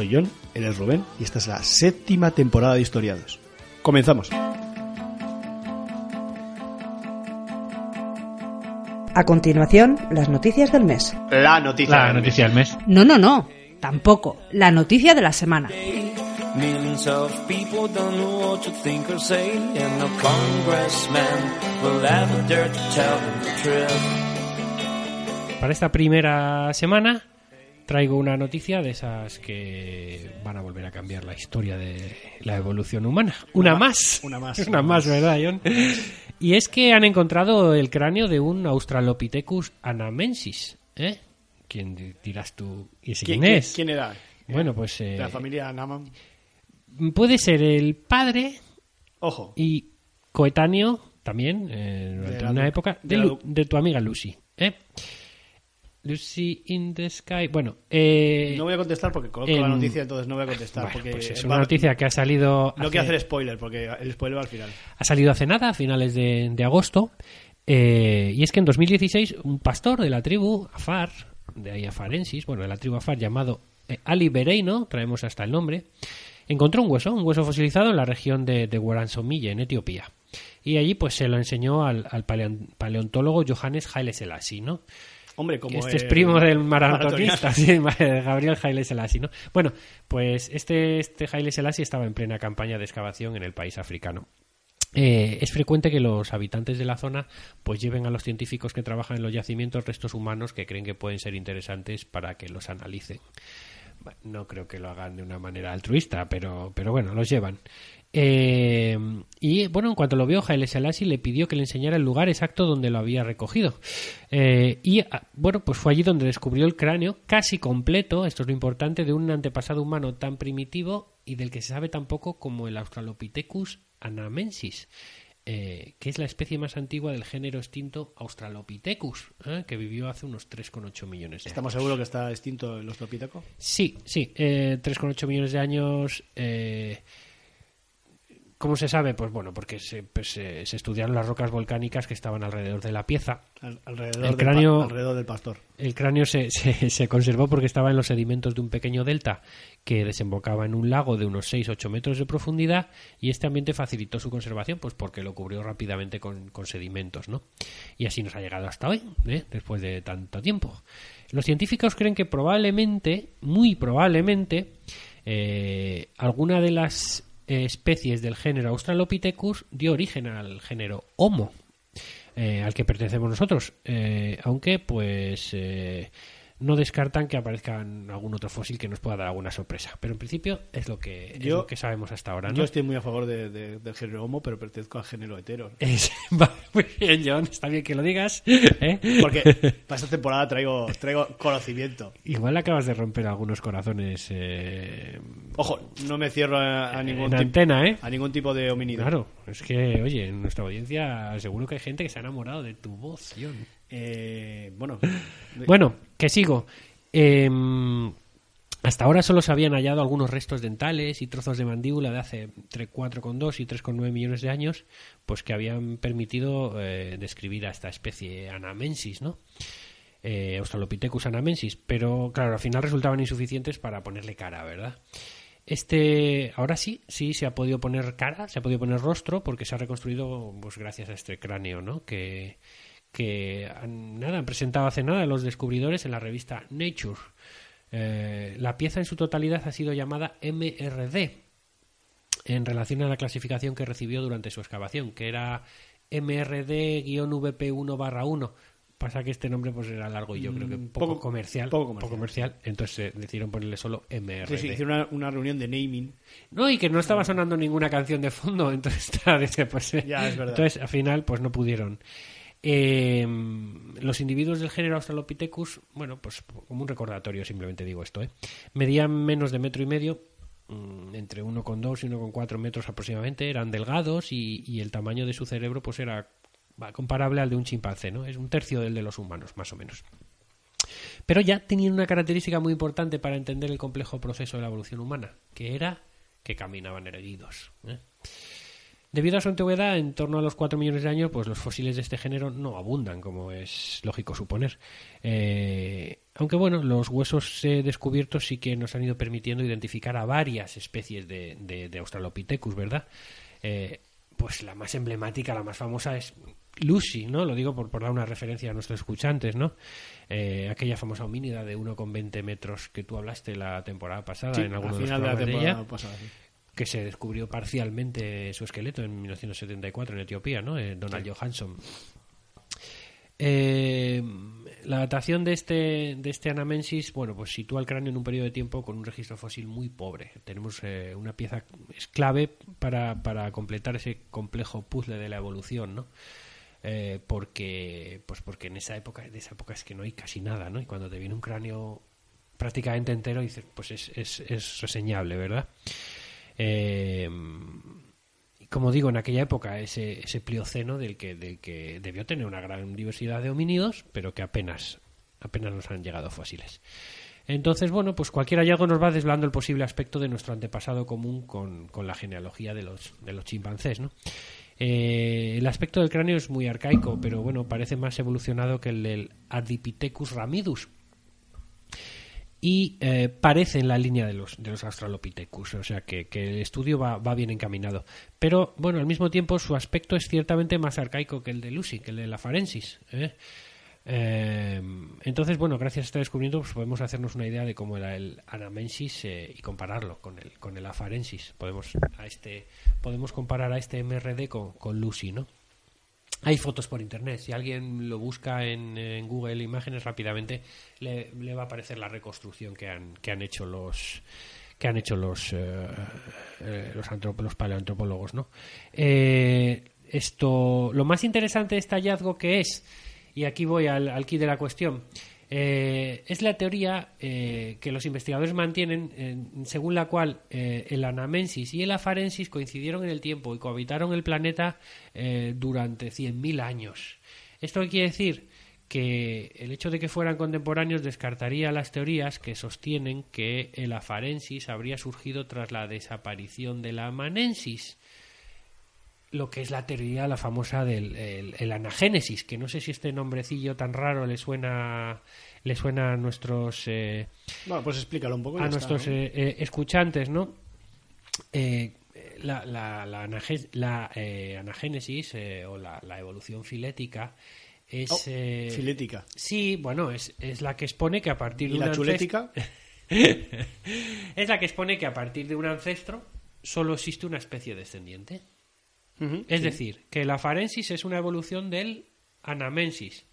soy John, él es Rubén y esta es la séptima temporada de Historiados. Comenzamos. A continuación, las noticias del mes. La noticia. La noticia del mes. No, no, no, tampoco. La noticia de la semana. Millions of people don't know what to think or say, and no congressman will ever dare to tell them the truth. Para esta primera semana traigo una noticia de esas que van a volver a cambiar la historia de la evolución humana. Una, más. una más, Una una más, más. ¿verdad, John? Y es que han encontrado el cráneo de un Australopithecus anamensis. ¿Eh? ¿Quién di- dirás tú? ¿Y ese quién, es? ¿Quién era? Bueno, pues eh, la familia Naman. puede ser el padre Ojo. y coetáneo también eh, durante una época de de tu amiga Lucy. ¿eh? Lucy in the Sky. Bueno, eh, No voy a contestar porque conozco en- la noticia, entonces no voy a contestar. bueno, porque pues es va- una noticia que ha salido. No hace- quiero hacer spoiler porque el spoiler va al final. ha salido hace nada, a finales de, de agosto. eh, y es que en 2016 un pastor de la tribu Afar, de ahí Afarensis, bueno, de la tribu Afar llamado eh, Ali Bereino, traemos hasta el nombre, encontró un hueso, un hueso fosilizado en la región de, de Woransomille, en Etiopía. Y allí pues se lo enseñó al, al paleon- paleontólogo Johannes Haile Selassie, ¿no? Hombre, como este es primo del maratonista. maratonista, sí, Gabriel Haile Selassie, ¿no? Bueno, pues este, este Haile Selassie estaba en plena campaña de excavación en el país africano. Eh, es frecuente que los habitantes de la zona pues lleven a los científicos que trabajan en los yacimientos restos humanos que creen que pueden ser interesantes para que los analicen. Bueno, No creo que lo hagan de una manera altruista, pero, pero bueno, los llevan. Eh, y bueno, en cuanto lo vio, Haile Selassie le pidió que le enseñara el lugar exacto donde lo había recogido. Eh, y ah, bueno, pues fue allí donde descubrió el cráneo casi completo, esto es lo importante, de un antepasado humano tan primitivo y del que se sabe tan poco como el Australopithecus anamensis. eh, que es la especie más antigua del género extinto Australopithecus, ¿eh? que vivió hace unos 3,8 millones de años. ¿Estamos seguros que está extinto el Ostropiteco? Sí, sí, eh, 3,8 millones de años. ¿Cómo se sabe? Pues bueno, porque se, pues, se- se estudiaron las rocas volcánicas que estaban alrededor de la pieza. Al- alrededor, El del cráneo- alrededor del pastor. El cráneo se, se- se conservó porque estaba en los sedimentos de un pequeño delta que desembocaba en un lago de unos 6-8 metros de profundidad y este ambiente facilitó su conservación pues porque lo cubrió rápidamente con, con sedimentos, ¿no? Y así nos ha llegado hasta hoy, ¿eh? después de tanto tiempo. Los científicos creen que probablemente, muy probablemente, eh, alguna de las especies del género Australopithecus dio origen al género Homo, eh, al que pertenecemos nosotros. Eh, aunque, pues, eh, no descartan que aparezcan algún otro fósil que nos pueda dar alguna sorpresa. Pero en principio es lo que, es Yo- lo que sabemos hasta ahora. ¿no? Yo estoy muy a favor de- de- del género homo, pero pertenezco al género hetero. Es- va, muy bien, John, está bien que lo digas. ¿eh? Porque para esta temporada traigo, traigo conocimiento. Igual acabas de romper algunos corazones eh, Ojo, no me cierro a, a ningún en tipo antena, ¿eh? a ningún tipo de homínido. Claro, es que, oye, en nuestra audiencia seguro que hay gente que se ha enamorado de tu voz, John. Eh, bueno, Bueno, que sigo. Em, hasta ahora solo se habían hallado algunos restos dentales y trozos de mandíbula de hace entre 4,2 y 3,9 millones de años, pues que habían permitido eh, describir a esta especie anamensis, ¿no? Eh, Australopithecus anamensis, pero claro, al final resultaban insuficientes para ponerle cara, ¿verdad? Este, ahora sí, sí se ha podido poner cara, se ha podido poner rostro, porque se ha reconstruido, pues gracias a este cráneo, ¿no? Que, que han, nada, han presentado hace nada los descubridores en la revista Nature. Eh, la pieza en su totalidad ha sido llamada MRD en relación a la clasificación que recibió durante su excavación, que era MRD-VP1 barra 1. Pasa que este nombre pues era largo y yo creo que Mm, poco, poco- comercial, poco comercial. entonces eh, decidieron ponerle solo MRD. Sí, sí, hicieron una, una reunión de naming. No, y que no estaba sonando ninguna canción de fondo, entonces Ya, es verdad. entonces al final pues no pudieron. Eh, los individuos del género Australopithecus, bueno, pues como un recordatorio simplemente digo esto, ¿eh? medían menos de metro y medio, mm, entre 1,2 y 1,4 metros aproximadamente, eran delgados y, el tamaño de su cerebro pues era comparable al de un chimpancé, ¿no? Es un tercio del de los humanos, más o menos. Pero ya tenían una característica muy importante para entender el complejo proceso de la evolución humana, que era que caminaban erguidos. ¿eh? Debido a su antigüedad, en torno a los 4 millones de años, pues los fósiles de este género no abundan, como es lógico suponer. Eh, aunque bueno, los huesos eh, descubiertos sí que nos han ido permitiendo identificar a varias especies de, de- de Australopithecus, ¿verdad? Eh, pues la más emblemática, la más famosa es Lucy, ¿no? Lo digo por, por dar una referencia a nuestros escuchantes, ¿no? Eh, aquella famosa homínida de 1,20 metros que tú hablaste la temporada pasada Sí, en alguno al de los final de la programas de temporada ella pasada. sí. Que se descubrió parcialmente su esqueleto en 1974 en Etiopía, ¿no? Eh, Donald Johansson. Eh, la datación de este, de este Anamensis, bueno, pues sitúa el cráneo en un periodo de tiempo con un registro fósil muy pobre. Tenemos eh, una pieza es clave para, para completar ese complejo puzzle de la evolución, ¿no? Eh, porque, pues porque en esa época, de esa época es que no hay casi nada, ¿no? Y cuando te viene un cráneo prácticamente entero, dices, pues es, es, es reseñable, ¿verdad? Y como digo, en aquella época ese, plioceno del que, debió tener una gran diversidad de homínidos, pero que apenas, apenas nos han llegado fósiles. Entonces, bueno, pues cualquier hallazgo nos va desvelando el posible aspecto de nuestro antepasado común con, la genealogía de los, chimpancés. Eh, el aspecto del cráneo es muy arcaico, pero bueno, parece más evolucionado que el del Ardipithecus ramidus, y eh, parece en la línea de los, de los Australopithecus, o sea que, que el estudio va, va bien encaminado. Pero bueno, al mismo tiempo su aspecto es ciertamente más arcaico que el de Lucy, que el de la Farensis. ¿eh? Eh, entonces, bueno, gracias a este descubrimiento pues, podemos hacernos una idea de cómo era el Anamensis eh, y compararlo con el, con el Afarensis. Podemos, a este, podemos comparar a este MRD con, con Lucy, ¿no? Hay fotos por internet. Si alguien lo busca en, en Google Imágenes rápidamente, le, va a aparecer la reconstrucción que han, que han hecho los que han hecho los eh, eh, los, los paleoantropólogos, ¿no? Eh, esto, lo más interesante de este hallazgo que es, y aquí voy al, al quid de la cuestión, eh, es la teoría eh, que los investigadores mantienen, eh, según la cual el Anamensis y el Afarensis coincidieron en el tiempo y cohabitaron el planeta durante 100.000 años. ¿Esto quiere decir? Que el hecho de que fueran contemporáneos descartaría las teorías que sostienen que el Afarensis habría surgido tras la desaparición de la Amanensis lo que es la teoría, la famosa del el, el anagénesis, que no sé si este nombrecillo tan raro le suena le suena a nuestros eh, Bueno, pues explícalo un poco. y a nuestros está, ¿no? eh, eh, escuchantes, ¿no? Eh, la, la, la, la, eh, anagénesis o la, la evolución filética es Oh, eh, Filética. sí, bueno, es, es la que expone que a partir ¿Y de un la chulética? es la que expone que a partir de un ancestro solo existe una especie descendiente. Es sí. decir, que la farensis es una evolución del anamensis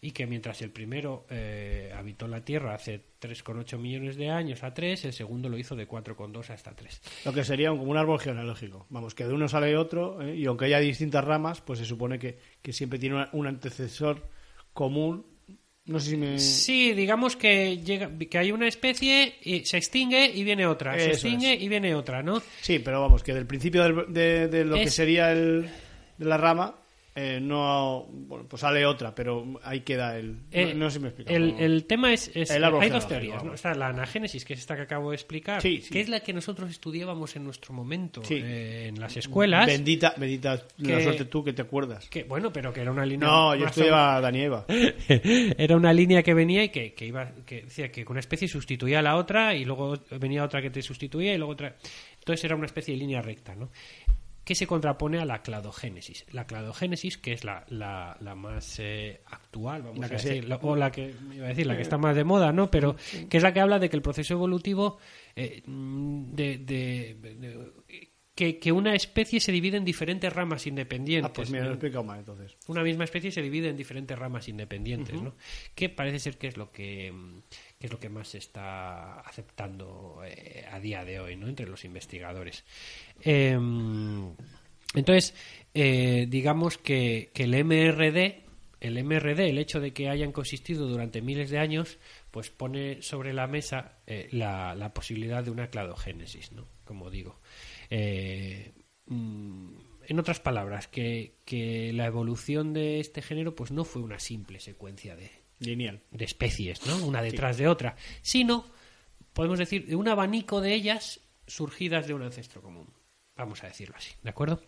y que mientras el primero eh, habitó la Tierra hace 3,8 millones de años a 3, el segundo lo hizo de 4,2 hasta 3. Lo que sería un- como un árbol genealógico. Vamos, que de uno sale otro, ¿eh? y aunque haya distintas ramas, pues se supone que, que siempre tiene un antecesor común. No sé si me. Sí, digamos que llega, que hay una especie y se extingue y viene otra, se extingue y viene otra, ¿no? Sí, pero vamos, que del principio del- de, de lo que sería el, de la rama, eh, no. Bueno, pues sale otra, pero ahí queda el. Eh, no, no sé si me explico. El, el tema es, es- El hay dos teorías. Está la anagénesis, que es esta que acabo de explicar, Sí, sí. que es la que nosotros estudiábamos en nuestro momento Sí. eh, en las escuelas. Bendita, bendita la que- suerte tú que te acuerdas. Que, bueno, pero que era una línea. No, yo estudiaba a Danieva. era una línea que venía y que, que iba que decía que una especie sustituía a la otra y luego venía otra que te sustituía y luego otra entonces era una especie de línea recta no que se contrapone a la cladogénesis la cladogénesis que es la, la, la más eh, actual vamos La a decir la- o la que iba a decir la que está más de moda no pero que es la que habla de que el proceso evolutivo eh, de, de- de- que, que una especie se divide en diferentes ramas independientes. Ah, pues mira, lo he explicado mal entonces. una misma especie se divide en diferentes ramas independientes, ¿no? Que parece ser que es lo que, que es lo que más se está aceptando eh, a día de hoy, ¿no? Entre los investigadores. Eh, entonces, eh, digamos que, que el MRD, el MRD, el hecho de que hayan coexistido durante miles de años, pues pone sobre la mesa eh, la, la posibilidad de una cladogénesis, ¿no? Como digo. Mm, en otras palabras, que, que la evolución de este género pues no fue una simple secuencia de, Lineal. de especies, ¿no? Una detrás de otra, sino, podemos decir, de un abanico de ellas surgidas de un ancestro común. Vamos a decirlo así, ¿de acuerdo?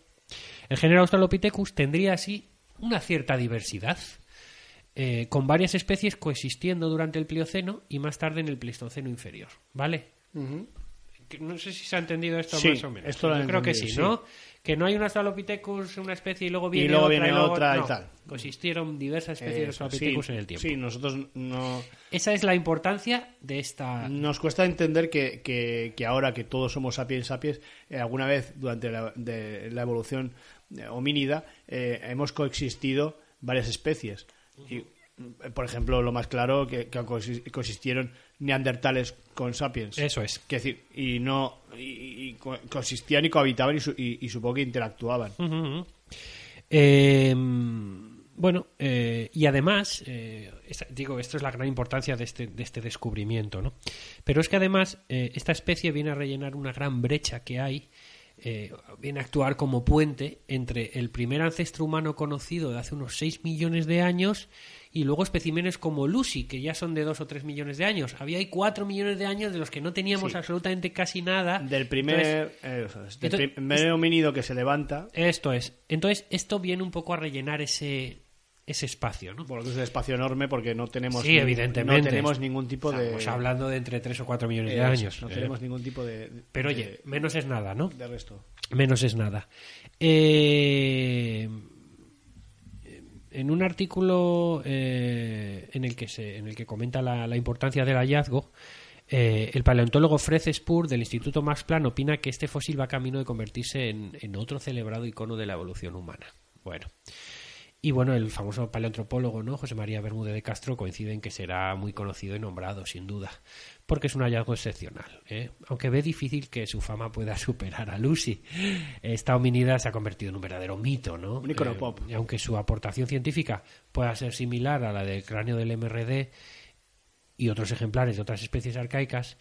El género Australopithecus tendría así una cierta diversidad, eh, con varias especies coexistiendo durante el Plioceno y más tarde en el Pleistoceno inferior, ¿vale? No sé si se ha entendido esto Sí, más o menos. esto lo Yo creo que sí, sí. ¿no? Que no hay un Australopithecus, una especie, y luego viene luego otra, viene luego- otra y tal. Coexistieron diversas especies de Australopithecus sí, en el tiempo. Sí, nosotros no... Esa es la importancia de esta. Nos cuesta entender que, que- que ahora que todos somos sapiens sapiens, eh, alguna vez durante la, de la evolución eh, homínida eh, hemos coexistido varias especies. Y, por ejemplo, lo más claro que, que coexistieron neandertales con sapiens. Eso es. Que decir, y no y, y co- coexistían y cohabitaban y, su- y- y supongo que interactuaban. Eh, bueno, eh, y además, eh, esta- digo, esto es la gran importancia de este, de este descubrimiento, ¿no? Pero es que además eh, esta especie viene a rellenar una gran brecha que hay, eh, viene a actuar como puente entre el primer ancestro humano conocido de hace unos 6 millones de años y luego especímenes como Lucy, que ya son de 2 o 3 millones de años. Había ahí 4 millones de años de los que no teníamos Sí. absolutamente casi nada. Del primer, Entonces, eh, eso es, del entonces- primer homínido que se levanta, esto es. Entonces, esto viene un poco a rellenar ese, ese espacio, ¿no? Por lo que es un espacio enorme porque no tenemos Sí, ningún- evidentemente. no tenemos ningún tipo de Estamos hablando de entre 3 o 4 millones de años. no ¿eh? tenemos ningún tipo de, de- Pero de- oye, menos es nada, ¿no? de resto Menos es nada. Eh, en un artículo eh, en el que se, en el que comenta la, la importancia del hallazgo, eh, el paleontólogo Fred Spur del Instituto Max Planck opina que este fósil va camino de convertirse en, en otro celebrado icono de la evolución humana. Bueno. Y bueno, el famoso paleoantropólogo, ¿no? José María Bermúdez de Castro coincide en que será muy conocido y nombrado, sin duda, porque es un hallazgo excepcional. ¿eh? Aunque ve difícil que su fama pueda superar a Lucy. Esta hominida se ha convertido en un verdadero mito, ¿no? Un icono Eh, pop. y aunque su aportación científica pueda ser similar a la del cráneo del MRD y otros ejemplares de otras especies arcaicas,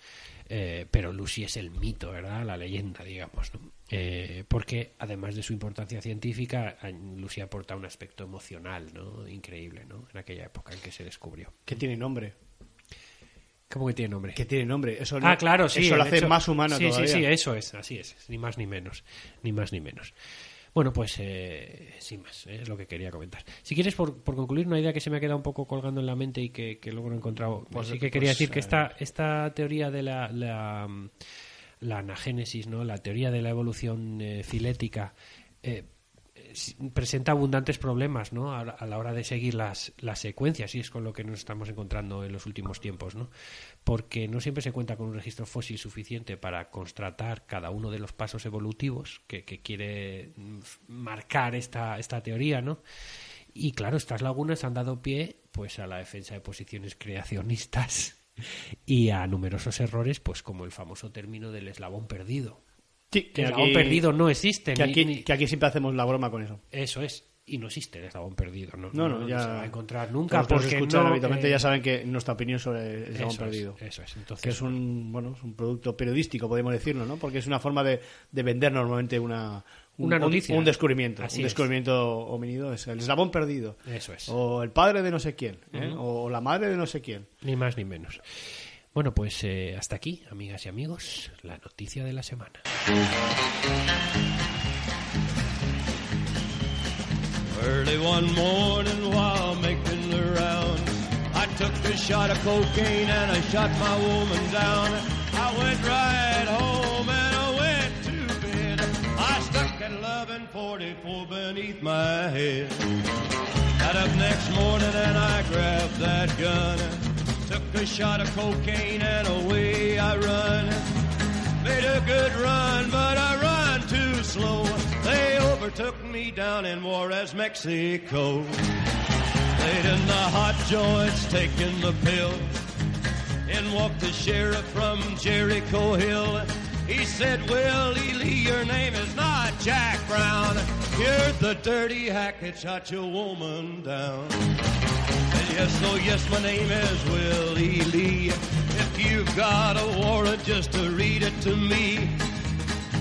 eh, pero Lucy es el mito, ¿verdad? La leyenda, digamos, ¿no? Eh, porque además de su importancia científica, Lucy aporta un aspecto emocional, ¿no? Increíble, ¿no? En aquella época en que se descubrió. que tiene nombre ¿Cómo que tiene nombre? que tiene nombre eso Ah, claro, sí. eso lo hace hecho- más humano sí, todavía Sí, sí, eso es, así es, ni más ni menos, ni más ni menos. Bueno, pues eh, sin más, eh, es lo que quería comentar. Si quieres, por, por concluir, una idea que se me ha quedado un poco colgando en la mente y que, que luego no he encontrado. Pues- sí que quería pues, decir que eh, esta, esta teoría de la, la, mm, la anagénesis, ¿no? la teoría de la evolución eh, filética, eh, presenta abundantes problemas ¿no? a, la- a la hora de seguir las, las secuencias y es con lo que nos estamos encontrando en los últimos tiempos ¿no? porque no siempre se cuenta con un registro fósil suficiente para constatar cada uno de los pasos evolutivos que, que quiere mm, marcar esta, esta teoría ¿no? y claro estas lagunas han dado pie pues a la defensa de posiciones creacionistas y a numerosos errores pues como el famoso término del eslabón perdido Sí, que que el eslabón aquí- perdido no existe que aquí, ni- que aquí siempre hacemos la broma con eso eso es. Y no existe el eslabón perdido. No, no no, no ya se va a encontrar nunca. los Porque escuchan no, habitualmente eh, ya saben que nuestra opinión sobre el eslabón eso es, perdido eso es. Entonces, que es un bueno es un producto periodístico podemos decirlo no porque es una forma de, de vender normalmente una un, Una un- noticia. un, descubrimiento Así un es. descubrimiento homínido es el eslabón perdido Eso es. o el padre de no sé quién ¿eh? o la madre de no sé quién Ni más ni menos. Bueno, pues eh, hasta aquí, amigas y amigos, la noticia de la semana. Early one morning while making the round, I took a shot of cocaine and I shot my woman down. I went right home At 1144 beneath my head. Got up next morning and I grabbed that gun. Took a shot of cocaine and away I run. Made a good run, but I run too slow. They overtook me down in Juarez, Mexico. Laid in the hot joints, taking the pill. In walked the sheriff from Jericho Hill. He said, Willie Lee, your name is not Jack Brown. You're the dirty hack that shot your woman down. And yes, oh yes, my name is Willie Lee. If you've got a warrant, just to read it to me.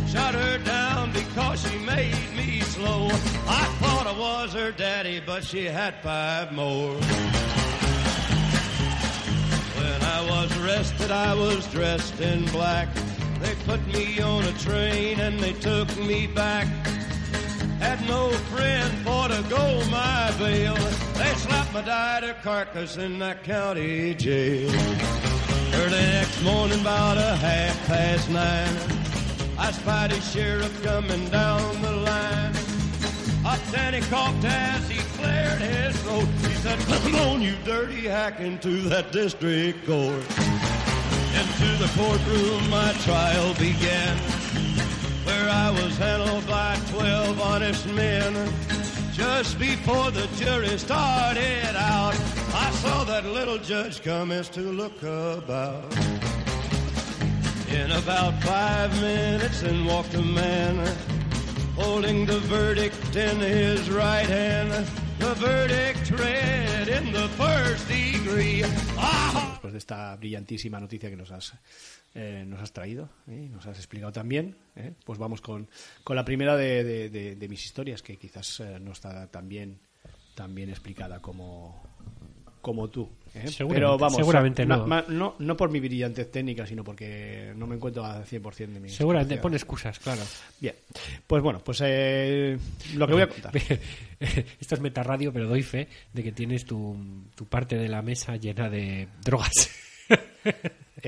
Shot her down because she made me slow. I thought I was her daddy, but she had five more. When I was arrested, I was dressed in black. They put me on a train and they took me back. Had no friend for to go my bail. They slapped my died carcass in that county jail. Early next morning, about a half past nine, I spied a sheriff coming down the line. Up he coughed as he cleared his throat. He said, Come on, you dirty hack, into that district court. Into the courtroom my trial began, where I was handled by twelve honest men. Just before the jury started out, I saw that little judge come as to look about. In about five minutes, in walked a man holding the verdict in his right hand. Después de esta brillantísima noticia que nos has, eh, nos has traído, ¿eh? nos has explicado también, ¿eh? pues vamos con, con la primera de- de mis historias, que quizás eh, no está tan bien, tan bien explicada como, como tú. ¿Eh? Seguramente- Pero vamos, seguramente ma- no. no. No por mi brillantez técnica, sino porque no me encuentro al 100% de mi Seguramente pone excusas, claro. Bien, pues bueno, pues eh, lo que voy a contar. Esto es metarradio, pero doy fe de que tienes tu, tu parte de la mesa llena de drogas.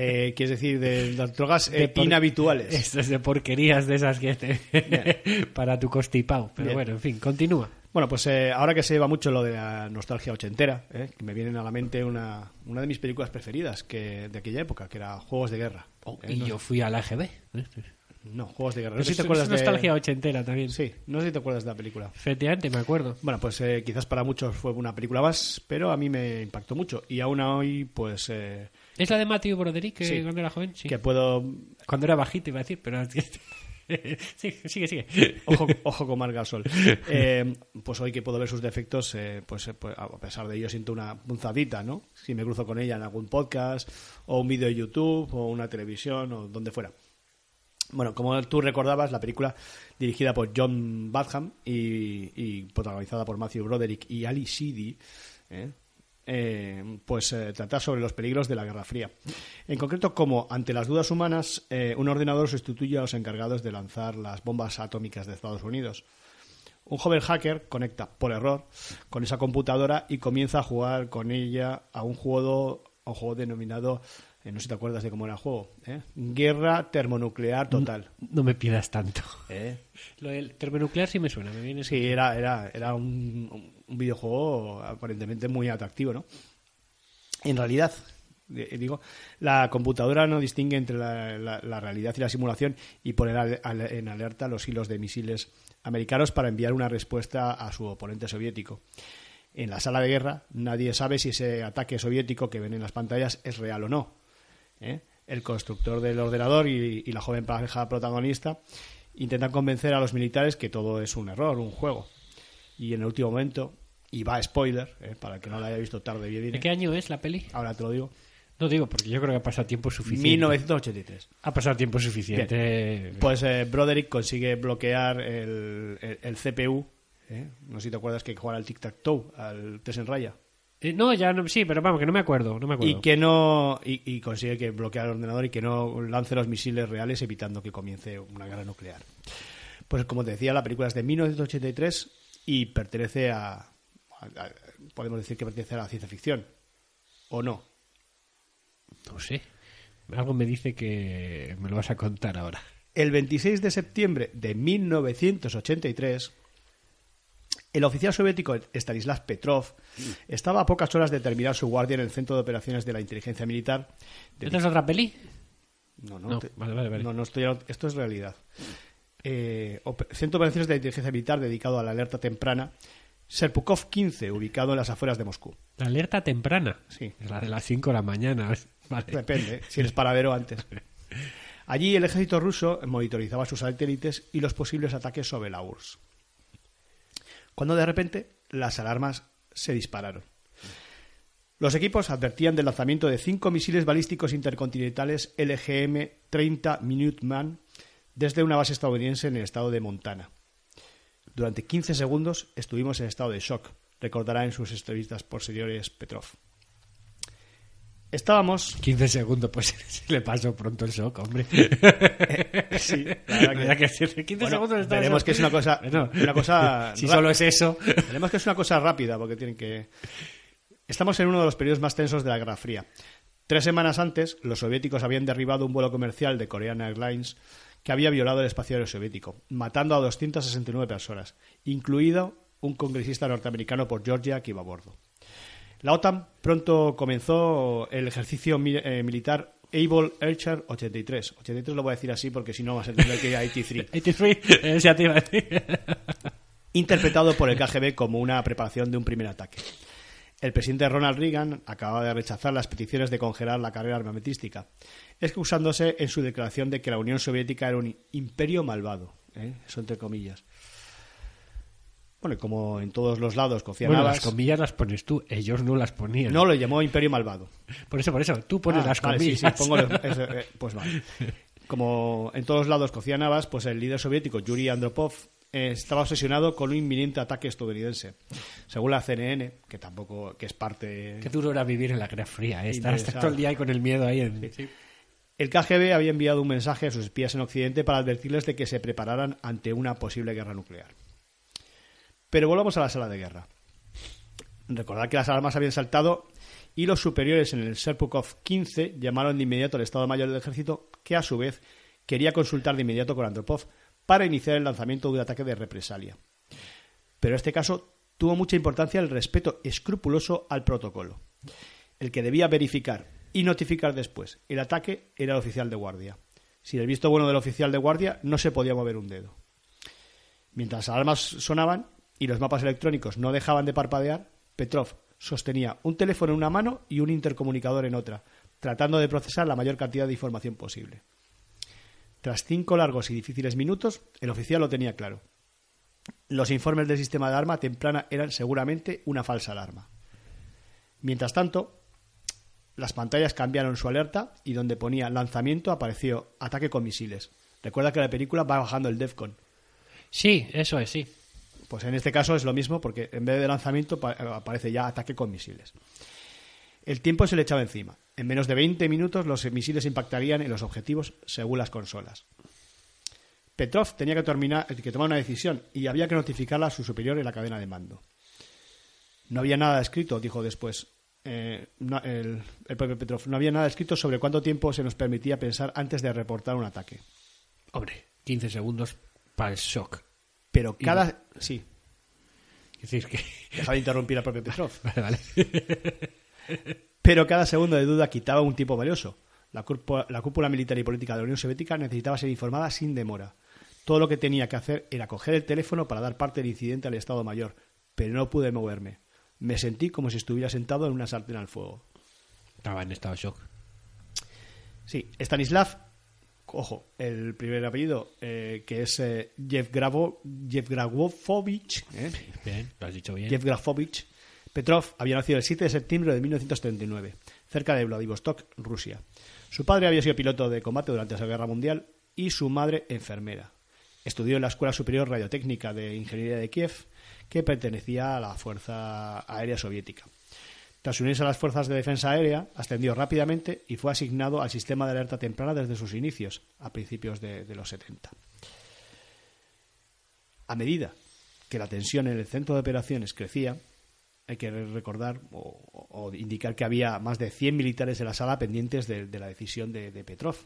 Eh, quieres decir, de las drogas eh, De por- inhabituales. Estas de porquerías de esas que te... para tu costipao. Pero Bien. bueno, en fin, continúa. Bueno, pues eh, ahora que se lleva mucho lo de la nostalgia ochentera, eh, me vienen a la mente una, una de mis películas preferidas que de aquella época, que era Juegos de Guerra. Eh, y no, yo fui al AGB. no, Juegos de Guerra. No sé si te acuerdas es nostalgia de... ochentera también. Sí, no sé si te acuerdas de la película. Efectivamente, me acuerdo. Bueno, pues eh, quizás para muchos fue una película más, pero a mí me impactó mucho. Y aún hoy, pues, eh, ¿Es la de Matthew Broderick que Sí. cuando era joven? Sí. que puedo... Cuando era bajito iba a decir, pero... sigue, sigue. Ojo, con Marc. Eh, pues hoy que puedo ver sus defectos, eh, pues, eh, pues, a pesar de ello siento una punzadita, ¿no? Si me cruzo con ella en algún podcast, o un vídeo de YouTube, o una televisión, o donde fuera. Bueno, como tú recordabas, la película dirigida por John Badham y, y protagonizada por Matthew Broderick y Ali Sheedy, ¿eh? Eh, pues eh, trata sobre los peligros de la Guerra Fría. En concreto, como ante las dudas humanas, eh, un ordenador sustituye a los encargados de lanzar las bombas atómicas de Estados Unidos. Un joven hacker conecta por error con esa computadora y comienza a jugar con ella a un juego, a un juego denominado, eh, no sé si te acuerdas de cómo era el juego, ¿eh? Guerra termonuclear total. No me pidas tanto. ¿eh? Lo del termonuclear sí me suena, me viene Sí, era, era, era un, un videojuego aparentemente muy atractivo, ¿no? En realidad, eh, digo, la computadora no distingue entre la, la- la realidad y la simulación y pone al- en alerta los hilos de misiles americanos para enviar una respuesta a su oponente soviético. En la sala de guerra nadie sabe si ese ataque soviético que ven en las pantallas es real o no. ¿eh? El constructor del ordenador y, y la joven pareja protagonista intentan convencer a los militares que todo es un error, un juego. Y en el último momento, y va spoiler, ¿eh? para el que no lo haya visto tarde, bien, ¿De qué año es la peli? ahora te lo digo, No digo, porque yo creo que ha pasado tiempo suficiente. 1983. Ha pasado tiempo suficiente. Pues eh, Broderick consigue bloquear el, el- el CPU. ¿eh? No sé si te acuerdas que juega al tic-tac-toe, al test en raya. Eh, no, ya no, sí, pero vamos, que no me acuerdo, no me acuerdo. Y que no y, y consigue que bloquear el ordenador y que no lance los misiles reales evitando que comience una guerra nuclear. Pues como te decía, la película es de 1983 y pertenece a, a- a- podemos decir que pertenece a la ciencia ficción o no. No sé. Algo me dice que me lo vas a contar ahora. El 26 de septiembre de 1983, el oficial soviético Stanislav Petrov estaba a pocas horas de terminar su guardia en el centro de operaciones de la inteligencia militar. de ¿Esta es otra peli? No, no, No, te- vale, vale, vale. no, no estoy, esto es realidad. Eh, Centro de Operaciones de Inteligencia Militar dedicado a la alerta temprana, Serpukov 15, ubicado en las afueras de Moscú. La alerta temprana. Sí. La de las 5 de la mañana. Vale. Depende, si eres paradero antes. Allí el ejército ruso monitorizaba sus satélites y los posibles ataques sobre la URSS. Cuando de repente las alarmas se dispararon. Los equipos advertían del lanzamiento de cinco misiles balísticos intercontinentales LGM-30 Minuteman desde una base estadounidense en el estado de Montana. Durante 15 segundos estuvimos en estado de shock, recordará en sus entrevistas posteriores Petrov. Estábamos 15 segundos, pues se le pasó pronto el shock, hombre. Sí, la verdad que- ¿Verdad que sí? 15 Bueno, segundos veremos que es una cosa- Bueno, una cosa si solo es eso. Veremos que es una cosa rápida, porque tienen que. Estamos en uno de los periodos más tensos de la Guerra Fría. Tres semanas antes, los soviéticos habían derribado un vuelo comercial de Korean Airlines que había violado el espacio aéreo soviético, matando a 269 personas, incluido un congresista norteamericano por Georgia que iba a bordo. La OTAN pronto comenzó el ejercicio mi- eh, militar Able Archer 83. 83 lo voy a decir así porque si no vas a entender que era 83. 83, eh, ya te iba a decir. interpretado por el KGB como una preparación de un primer ataque. El presidente Ronald Reagan acababa de rechazar las peticiones de congelar la carrera armamentística, excusándose en su declaración de que la Unión Soviética era un imperio malvado. ¿eh? Eso entre comillas. Bueno, y como en todos los lados cocían Bueno, las comillas las pones tú, ellos no las ponían. no lo llamó imperio malvado. Por eso, por eso, tú pones Ah, las vale, sí, comillas. sí, pongo los- eso, eh, pues vale. Como en todos lados cocían habas, pues el líder soviético Yuri Andropov eh, estaba obsesionado con un inminente ataque estadounidense. Según la CNN, que tampoco que es parte Qué duro era vivir en la Guerra Fría, ¿eh? estar hasta Interesado. todo el día ahí con el miedo ahí. En... El KGB había enviado un mensaje a sus espías en Occidente para advertirles de que se prepararan ante una posible guerra nuclear. Pero volvamos a la sala de guerra. Recordad que las alarmas habían saltado y los superiores en el Serpukov 15 llamaron de inmediato al Estado Mayor del Ejército, que a su vez quería consultar de inmediato con Andropov para iniciar el lanzamiento de un ataque de represalia. Pero en este caso tuvo mucha importancia el respeto escrupuloso al protocolo. El que debía verificar y notificar después el ataque era el oficial de guardia. Sin el visto bueno del oficial de guardia no se podía mover un dedo. Mientras las alarmas sonaban y los mapas electrónicos no dejaban de parpadear, Petrov sostenía un teléfono en una mano y un intercomunicador en otra, tratando de procesar la mayor cantidad de información posible. Tras cinco largos y difíciles minutos, el oficial lo tenía claro. Los informes del sistema de alarma temprana eran seguramente una falsa alarma. Mientras tanto, las pantallas cambiaron su alerta y donde ponía lanzamiento apareció ataque con misiles. Recuerda que la película va bajando el DEFCON. Sí, eso es, sí. Pues en este caso es lo mismo porque en vez de lanzamiento pa- aparece ya ataque con misiles. El tiempo se le echaba encima. En menos de 20 minutos los misiles impactarían en los objetivos según las consolas. Petrov tenía que, terminar- que tomar una decisión y había que notificarla a su superior en la cadena de mando. No había nada escrito, dijo después eh, no- el, el propio Petrov. No había nada escrito sobre cuánto tiempo se nos permitía pensar antes de reportar un ataque. Hombre, 15 segundos para el shock. Pero cada... Sí, Es decir, que... deja de interrumpir al propio Petrov. Vale, vale. Pero cada segundo de duda quitaba un tiempo valioso. La cúpula, la cúpula militar y política de la Unión Soviética necesitaba ser informada sin demora. Todo lo que tenía que hacer era coger el teléfono para dar parte del incidente al Estado Mayor, pero no pude moverme. Me sentí como si estuviera sentado en una sartén al fuego. Estaba en estado de shock. Sí, Stanislav, ojo, el primer apellido, eh, que es eh, Yevgravo- Yevgrafovich, ¿eh? Bien, lo has dicho bien. Yevgrafovich Petrov había nacido el 7 de septiembre de 1939, cerca de Vladivostok, Rusia. Su padre había sido piloto de combate durante la Guerra Mundial y su madre enfermera. Estudió en la Escuela Superior Radiotécnica de Ingeniería de Kiev, que pertenecía a la Fuerza Aérea Soviética. Tras unirse a las Fuerzas de Defensa Aérea, ascendió rápidamente y fue asignado al sistema de alerta temprana desde sus inicios, a principios de, los 70. A medida que la tensión en el centro de operaciones crecía, hay que recordar o, indicar que había más de 100 militares en la sala pendientes de, la decisión de, de Petrov.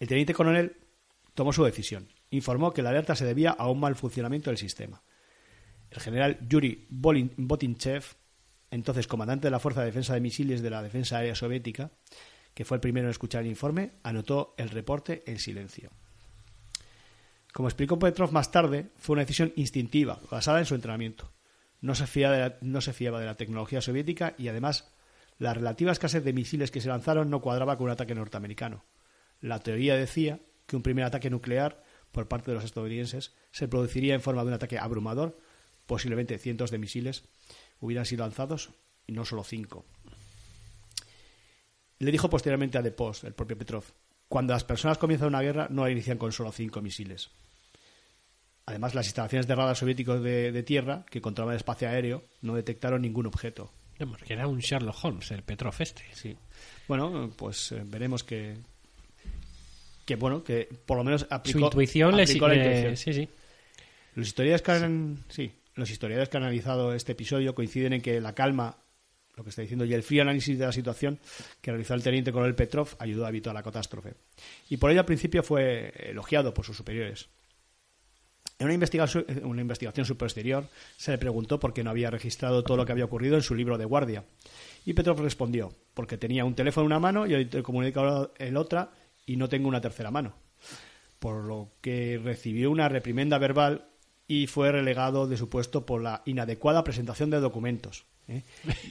El teniente coronel tomó su decisión. Informó que la alerta se debía a un mal funcionamiento del sistema. El general Yuri Botinchev, entonces comandante de la Fuerza de Defensa de Misiles de la Defensa Aérea Soviética, que fue el primero en escuchar el informe, anotó el reporte en silencio. Como explicó Petrov más tarde, fue una decisión instintiva, basada en su entrenamiento. No se, fiaba de la, no se fiaba de la tecnología soviética y además la relativa escasez de misiles que se lanzaron no cuadraba con un ataque norteamericano. La teoría decía que un primer ataque nuclear por parte de los estadounidenses se produciría en forma de un ataque abrumador, posiblemente cientos de misiles hubieran sido lanzados y no solo cinco. Le dijo posteriormente a De Post, el propio Petrov, cuando las personas comienzan una guerra no la inician con solo cinco misiles. Además, las instalaciones de radar soviéticos de, de tierra, que controlaban el espacio aéreo, no detectaron ningún objeto. Era un Sherlock Holmes, el Petrov este. Sí. Bueno, pues eh, veremos que que bueno, que por lo menos aplicó, Su intuición le aplicó la intuición. Sí, sí. Los historiadores que han, sí, los historiadores que han analizado este episodio coinciden en que la calma, lo que está diciendo, y el frío análisis de la situación que realizó el teniente coronel Petrov ayudó a evitar la catástrofe. Y por ello al principio fue elogiado por sus superiores. En una investigación, una investigación posterior se le preguntó por qué no había registrado todo lo que había ocurrido en su libro de guardia. Y Petrov respondió, porque tenía un teléfono en una mano y el comunicador en otra y no tengo una tercera mano. Por lo que recibió una reprimenda verbal y fue relegado de su puesto por la inadecuada presentación de documentos. ¿eh?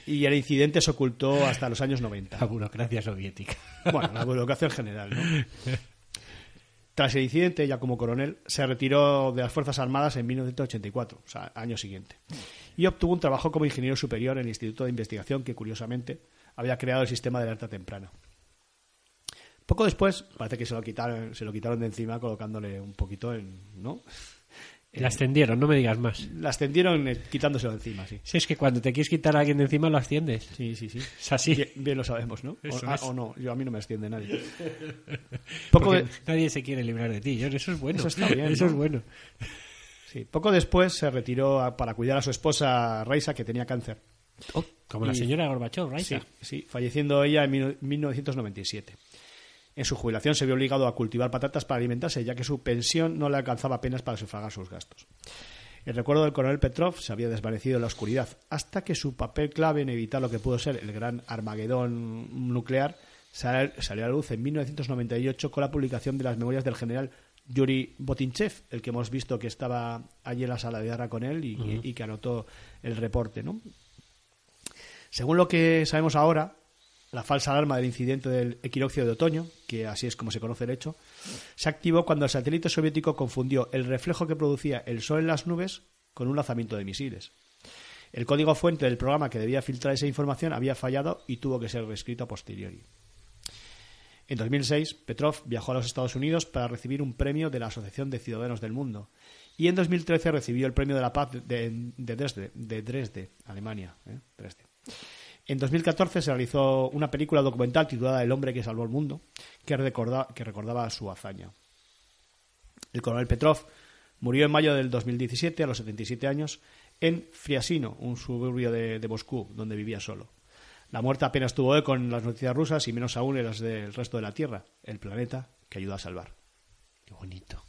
Y el incidente se ocultó hasta los años 90. La burocracia soviética. Bueno, la burocracia en general, ¿no? Tras el incidente, ya como coronel, se retiró de las Fuerzas Armadas en 1984, o sea, año siguiente, y obtuvo un trabajo como ingeniero superior en el Instituto de Investigación que, curiosamente, había creado el sistema de alerta temprana. Poco después, parece que se lo quitaron, se lo quitaron de encima colocándole un poquito en, ¿no? La ascendieron, no me digas más. La ascendieron eh, quitándoselo de encima, sí. Si es que cuando te quieres quitar a alguien de encima lo asciendes. Sí, sí, sí. Es así. Bien, bien lo sabemos, ¿no? O, ah, es. o no, yo a mí no me asciende nadie. Poco, Porque de- nadie se quiere librar de ti. Eso es bueno. Eso está bien, Eso ¿no? es bueno. sí, poco después se retiró a- para cuidar a su esposa Raisa, que tenía cáncer. Como la señora Gorbachov, Sí, Raisa. sí, falleciendo ella en mil- 1997. En su jubilación se vio obligado a cultivar patatas para alimentarse, ya que su pensión no le alcanzaba apenas para sufragar sus gastos. El recuerdo del coronel Petrov se había desvanecido en la oscuridad, hasta que su papel clave en evitar lo que pudo ser el gran Armagedón nuclear sal- salió a la luz en 1998 con la publicación de las memorias del general Yuri Botinchev, el que hemos visto que estaba allí en la sala de guerra con él y, y que anotó el reporte. ¿no? Según lo que sabemos ahora, la falsa alarma del incidente del equinoccio de otoño, que así es como se conoce el hecho, se activó cuando el satélite soviético confundió el reflejo que producía el sol en las nubes con un lanzamiento de misiles. El código fuente del programa que debía filtrar esa información había fallado y tuvo que ser reescrito a posteriori. En 2006, Petrov viajó a los Estados Unidos para recibir un premio de la Asociación de Ciudadanos del Mundo. Y en 2013 recibió el premio de la paz de, de Dresde, de Dresde, Alemania. ¿eh? En 2014 se realizó una película documental titulada El hombre que salvó el mundo, que, recorda- que recordaba su hazaña. El coronel Petrov murió en mayo del 2017, a los 77 años, en Friasino, un suburbio de, Moscú, donde vivía solo. La muerte apenas tuvo eco en las noticias rusas y menos aún en las del resto de la Tierra, el planeta que ayuda a salvar. Qué bonito.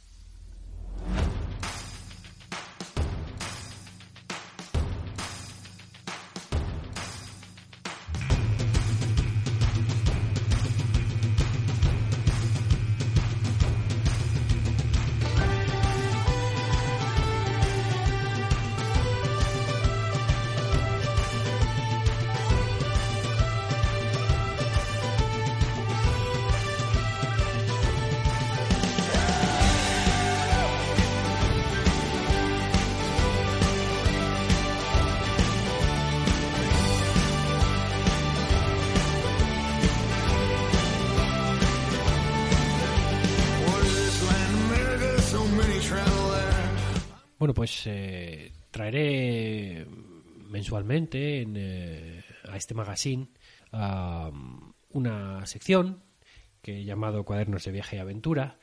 Bueno, pues eh, traeré mensualmente en, eh, a este magazine ah, una sección que he llamado Cuadernos de Viaje y Aventura,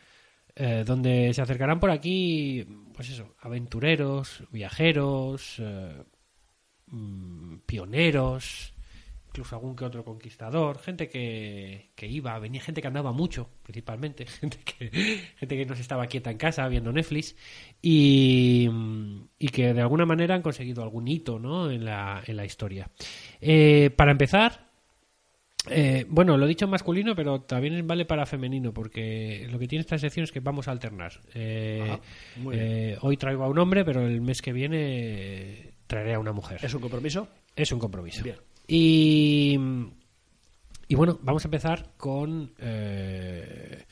eh, donde se acercarán por aquí, pues eso, aventureros, viajeros, eh, mm, pioneros, incluso algún que otro conquistador, gente que, que iba, venía gente que andaba mucho, principalmente, gente que, gente que no se estaba quieta en casa viendo Netflix y, y que de alguna manera han conseguido algún hito ¿no? en, la, en la historia. Eh, para empezar, Eh, bueno, lo he dicho en masculino, pero también vale para femenino, porque lo que tiene esta sección es que vamos a alternar. Eh, Ajá, eh, hoy traigo a un hombre, pero el mes que viene traeré a una mujer. ¿Es un compromiso? Es un compromiso. Bien. Y, y bueno, vamos a empezar con eh,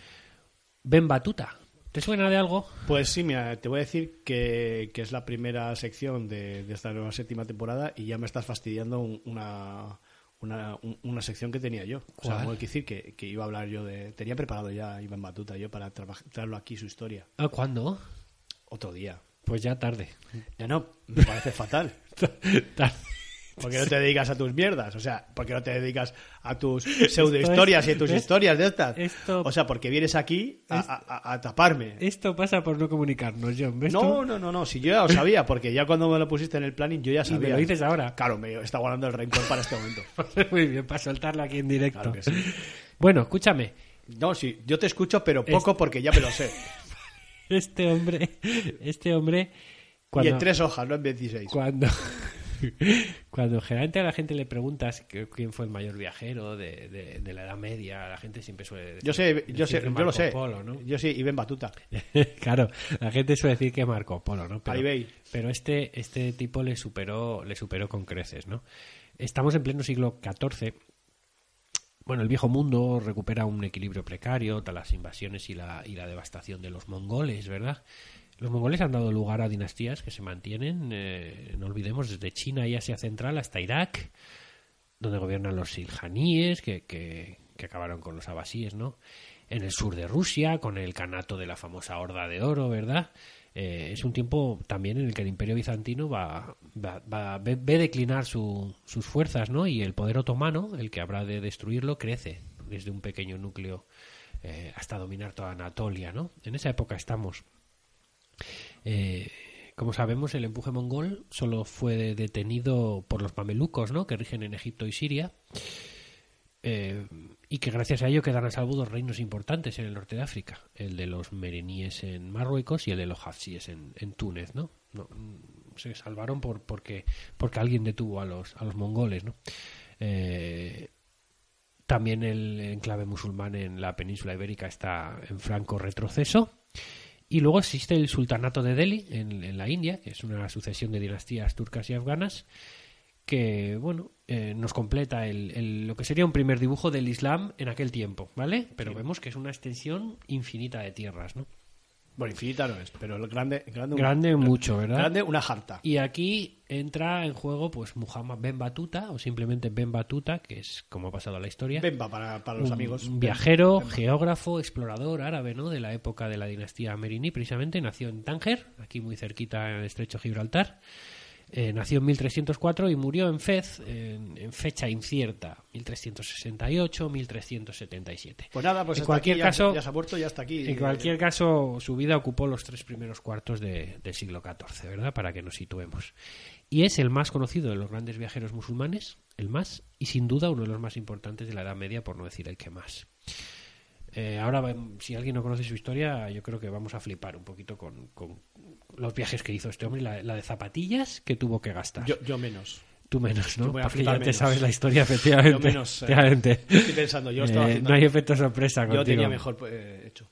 Ben Batuta. ¿Te suena de algo? Pues sí, mira, te voy a decir que, que es la primera sección de, de esta nueva séptima temporada y ya me estás fastidiando un- una, una, un- una sección que tenía yo. O sea, ¿Cuál? tengo que decir que, que iba a hablar yo de... Tenía preparado ya Iván Batuta yo para traba- traerlo aquí su historia. Ah, ¿Cuándo? Otro día. Pues ya tarde. Ya no, me parece fatal. Tarde. ¿Por qué no te dedicas a tus mierdas? O sea, ¿por qué no te dedicas a tus pseudohistorias y a tus ¿ves? historias de estas? Esto- O sea, porque vienes aquí a, taparme. Esto pasa por no comunicarnos, John. ¿Ves No, tú? no, no, no, si yo ya lo sabía, porque ya cuando me lo pusiste en el planning yo ya Y sabía. me lo dices ahora. Claro, me está guardando el rencor para este momento. Muy bien, para soltarlo aquí en directo. Claro que sí. Bueno, escúchame. No, sí, yo te escucho, pero poco porque ya me lo sé. Este hombre, este hombre, cuando, Y en tres hojas, no en 26. cuando, cuando generalmente a la gente le preguntas quién fue el mayor viajero de, de- de la Edad Media, la gente siempre suele decir, Yo sé, yo sé, que yo lo Marco sé. Polo, ¿no? Yo sí, ven Batuta. claro, la gente suele decir que Marco Polo, ¿no? Pero, pero este, este tipo le superó, le superó con creces, ¿no? Estamos en pleno siglo XIV. Bueno, el viejo mundo recupera un equilibrio precario tras las invasiones y la, y la devastación de los mongoles, ¿verdad? Los mongoles han dado lugar a dinastías que se mantienen, eh, no olvidemos, desde China y Asia Central hasta Irak, donde gobiernan los siljaníes, que, que, que acabaron con los abasíes, ¿no? En el sur de Rusia, con el canato de la famosa Horda de Oro, ¿verdad? Eh, es un tiempo también en el que el imperio bizantino va, va- ve, ve declinar su- sus fuerzas, ¿no? Y el poder otomano, el que habrá de destruirlo, crece desde un pequeño núcleo eh, hasta dominar toda Anatolia, ¿no? En esa época estamos. Eh, como sabemos, el empuje mongol solo fue detenido por los mamelucos, ¿no? Que rigen en Egipto y Siria. Eh, y que gracias a ello quedan a salvo dos reinos importantes en el norte de África, el de los mereníes en Marruecos y el de los hafsíes en, Túnez, ¿no? Se salvaron por porque porque alguien detuvo a los a los mongoles, ¿no? Eh, también el enclave musulmán en la península ibérica está en franco retroceso. Y luego existe el sultanato de Delhi en, en la India, que es una sucesión de dinastías turcas y afganas, que bueno eh, nos completa el, el- lo que sería un primer dibujo del Islam en aquel tiempo, ¿vale? Pero vemos que es una extensión infinita de tierras, ¿no? Bueno, infinita no es, pero el grande, grande, Grande mucho, ¿verdad? Grande una jarta. Y aquí entra en juego pues Muhammad Ben Batuta o simplemente Ben Batuta, que es como ha pasado a la historia. Bemba para, para los un, amigos. un viajero, geógrafo, explorador árabe, ¿no? De la época de la dinastía Merini, precisamente. Nació en Tánger, aquí muy cerquita en el estrecho Gibraltar. Eh, nació en 1304 y murió en Fez en, en fecha incierta, 1368, 1377. Pues nada, pues en hasta cualquier ya- caso, ya, se ha muerto, ya está aquí. en cualquier caso, su vida ocupó los tres primeros cuartos de- del siglo XIV, ¿verdad? Para que nos situemos. Y es el más conocido de los grandes viajeros musulmanes, el más, y sin duda uno de los más importantes de la Edad Media, por no decir el que más. Eh, ahora, va- si alguien no conoce su historia, yo creo que vamos a flipar un poquito con, con los viajes que hizo este hombre y la, la de zapatillas que tuvo que gastar. Yo, yo menos. Tú menos, ¿no? Yo voy a Porque te sabes la historia, efectivamente. Yo menos, eh. Estoy pensando, yo estaba Eh, haciendo- no hay efecto sorpresa Yo contigo. tenía mejor eh, hecho.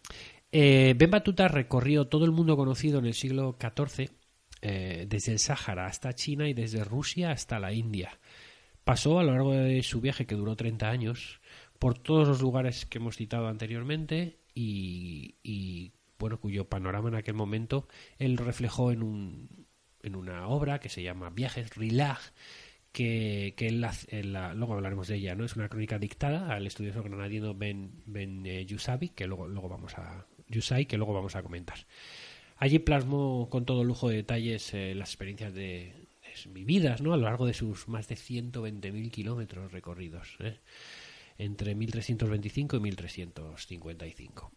Eh, ben Batuta recorrió todo el mundo conocido en el siglo XIV, eh, desde el Sáhara hasta China y desde Rusia hasta la India. Pasó a lo largo de su viaje, que duró 30 años, por todos los lugares que hemos citado anteriormente y, bueno, cuyo panorama en aquel momento él reflejó en, un, en una obra que se llama Viajes Rilag, que, que él la- luego hablaremos de ella, ¿no? Es una crónica dictada al estudioso granadino Ben, ben eh, Yusabi, que luego, luego vamos a Yusai, que luego vamos a comentar. Allí plasmó con todo lujo de detalles eh, las experiencias de, de vividas, ¿no? A lo largo de sus más de 120.000 kilómetros recorridos, ¿eh? Entre 1325 y 1355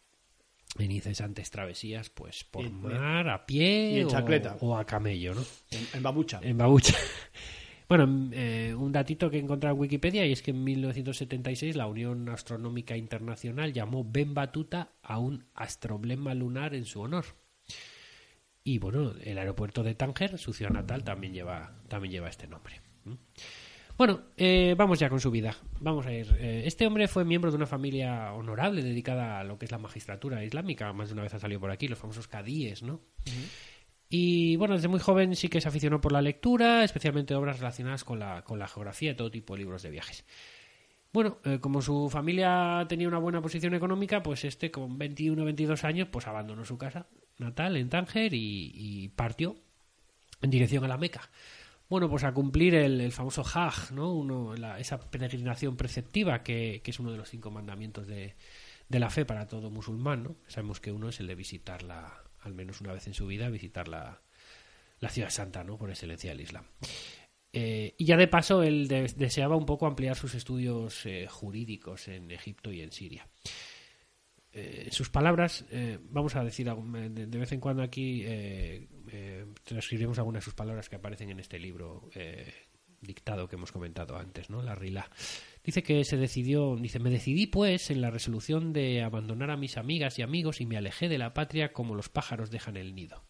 en incesantes travesías, pues por mar, a pie y en o- a camello, ¿no? En, en babucha. En babucha. Bueno, mm, eh, un datito que he encontrado en Wikipedia y es que en 1976 la Unión Astronómica Internacional llamó Ben Batuta a un astroblema lunar en su honor. Y bueno, el aeropuerto de Tánger, su ciudad natal, también lleva, también lleva este nombre. ¿Mm? Bueno, eh, vamos ya con su vida. Vamos a ir. Eh, este hombre fue miembro de una familia honorable dedicada a lo que es la magistratura islámica. Más de una vez ha salido por aquí, los famosos cadíes, ¿no? Y bueno, desde muy joven sí que se aficionó por la lectura, especialmente obras relacionadas con la, con la geografía todo tipo de libros de viajes. Bueno, eh, como su familia tenía una buena posición económica, pues este con 21 22 años pues abandonó su casa natal en Tánger y, y partió en dirección a la Meca. Bueno, pues a cumplir el, famoso Hajj, ¿no? Uno, la- esa peregrinación preceptiva que, es uno de los cinco mandamientos de, la fe para todo musulmán, ¿no? Sabemos que uno es el de visitarla, al menos una vez en su vida, visitar la, la ciudad santa, ¿no? Por excelencia del Islam. Eh, y ya de paso, él de- deseaba un poco ampliar sus estudios eh, jurídicos en Egipto y en Siria. Eh, sus palabras, eh, vamos a decir de, vez en cuando aquí, eh, transcribiremos algunas de sus palabras que aparecen en este libro dictado que hemos comentado antes, ¿no? La Rila. Dice que se decidió, dice, me decidí pues en la resolución de abandonar a mis amigas y amigos y me alejé de la patria como los pájaros dejan el nido.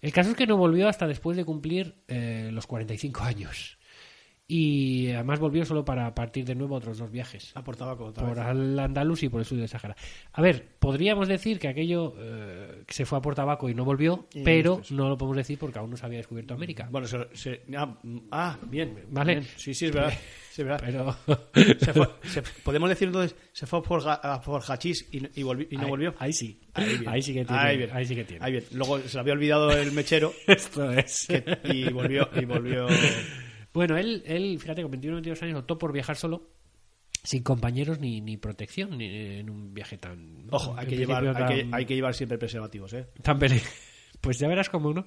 El caso es que no volvió hasta después de cumplir eh, los 45 años. Y además volvió solo para partir de nuevo otros dos viajes. A por tabaco Por vez. al Andalus y por el sur del Sahara. A ver, podríamos decir que aquello eh, se fue a por tabaco y no volvió, Y pero no lo podemos decir porque aún no se había descubierto América. Bueno, se, se- ah, mm, ah, bien. Vale. bien. Sí, sí, es verdad. Sí, es verdad. Pero Se fue- se- podemos decir entonces, se fue por, por hachís y, y volvi- y no Ahí- volvió. Ahí sí. Ahí, bien. Ahí sí que tiene. Ahí bien. Ahí sí que tiene. Ahí bien. Luego se le había olvidado el mechero Esto es. que- y volvió. Y volvió Bueno, él, él, fíjate, con 21 o 22 años optó por viajar solo, sin compañeros ni, ni protección, ni en un viaje tan. Ojo, hay que, llevar, hay, que, tan- hay que llevar siempre preservativos, ¿eh? tan pele- Pues ya verás cómo, ¿no?